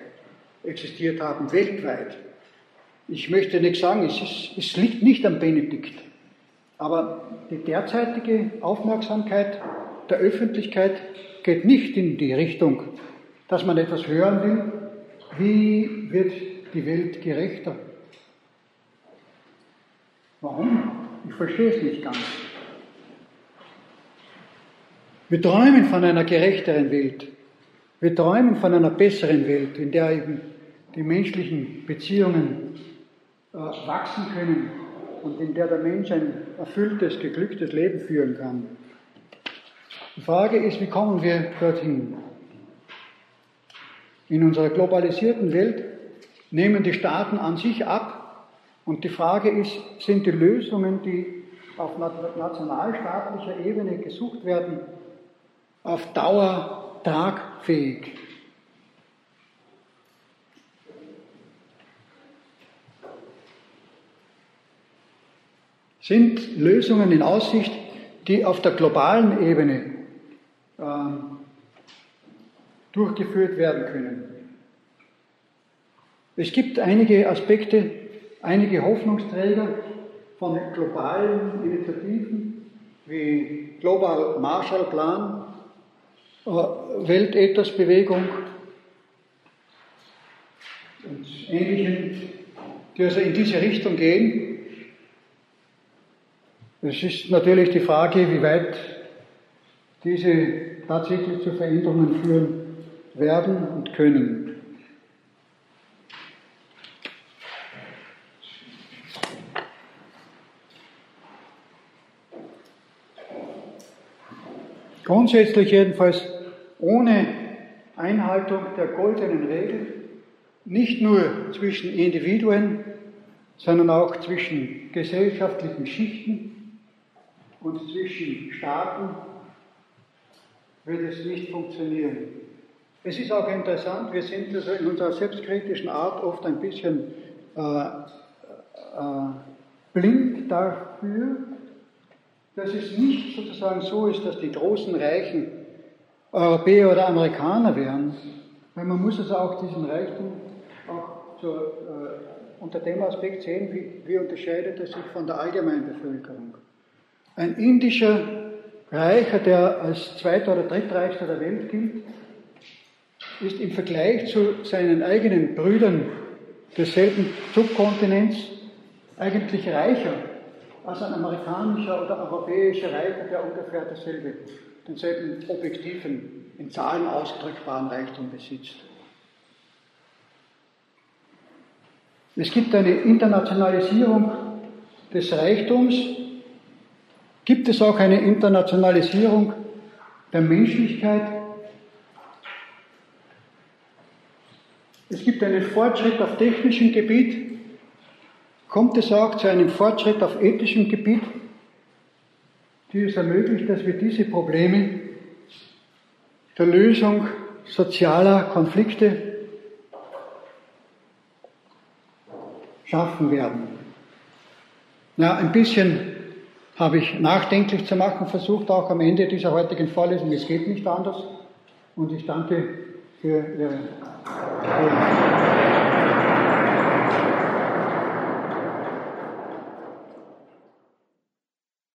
existiert haben, weltweit. Ich möchte nicht sagen, es, ist, es liegt nicht am Benedikt, aber die derzeitige Aufmerksamkeit der Öffentlichkeit geht nicht in die Richtung, dass man etwas hören will, wie wird die Welt gerechter. Warum? Ich verstehe es nicht ganz. Wir träumen von einer gerechteren Welt. Wir träumen von einer besseren Welt, in der eben die menschlichen Beziehungen äh, wachsen können und in der der Mensch ein erfülltes, geglücktes Leben führen kann. Die Frage ist, wie kommen wir dorthin? In unserer globalisierten Welt nehmen die Staaten an sich ab und die Frage ist, sind die Lösungen, die auf nationalstaatlicher Ebene gesucht werden, auf Dauer tragfähig? Sind Lösungen in Aussicht, die auf der globalen Ebene ähm, durchgeführt werden können. Es gibt einige Aspekte, einige Hoffnungsträger von globalen Initiativen wie Global Marshall Plan, äh, Weltethosbewegung und Ähnlichem, die also in diese Richtung gehen. Es ist natürlich die Frage, wie weit diese tatsächlich zu Veränderungen führen werden und können. Grundsätzlich jedenfalls ohne Einhaltung der goldenen Regel, nicht nur zwischen Individuen, sondern auch zwischen gesellschaftlichen Schichten und zwischen Staaten wird es nicht funktionieren. Es ist auch interessant, wir sind also in unserer selbstkritischen Art oft ein bisschen äh, äh, blind dafür, dass es nicht sozusagen so ist, dass die großen Reichen Europäer oder Amerikaner wären, weil man muss also auch diesen Reichtum auch zur, äh, unter dem Aspekt sehen, wie, wie unterscheidet er sich von der allgemeinen Bevölkerung. Ein indischer Reicher, der als zweiter oder drittreichster der Welt gilt, ist im Vergleich zu seinen eigenen Brüdern desselben Subkontinents eigentlich reicher als ein amerikanischer oder europäischer Reicher, der ungefähr dasselbe, denselben objektiven, in Zahlen ausdrückbaren Reichtum besitzt. Es gibt eine Internationalisierung des Reichtums. Gibt es auch eine Internationalisierung der Menschlichkeit? Es gibt einen Fortschritt auf technischem Gebiet, kommt es auch zu einem Fortschritt auf ethischem Gebiet, die es ermöglicht, dass wir diese Probleme der Lösung sozialer Konflikte schaffen werden. Ja, ein bisschen habe ich nachdenklich zu machen versucht, auch am Ende dieser heutigen Vorlesung. Es geht nicht anders. Und ich danke für Ihre Aufmerksamkeit.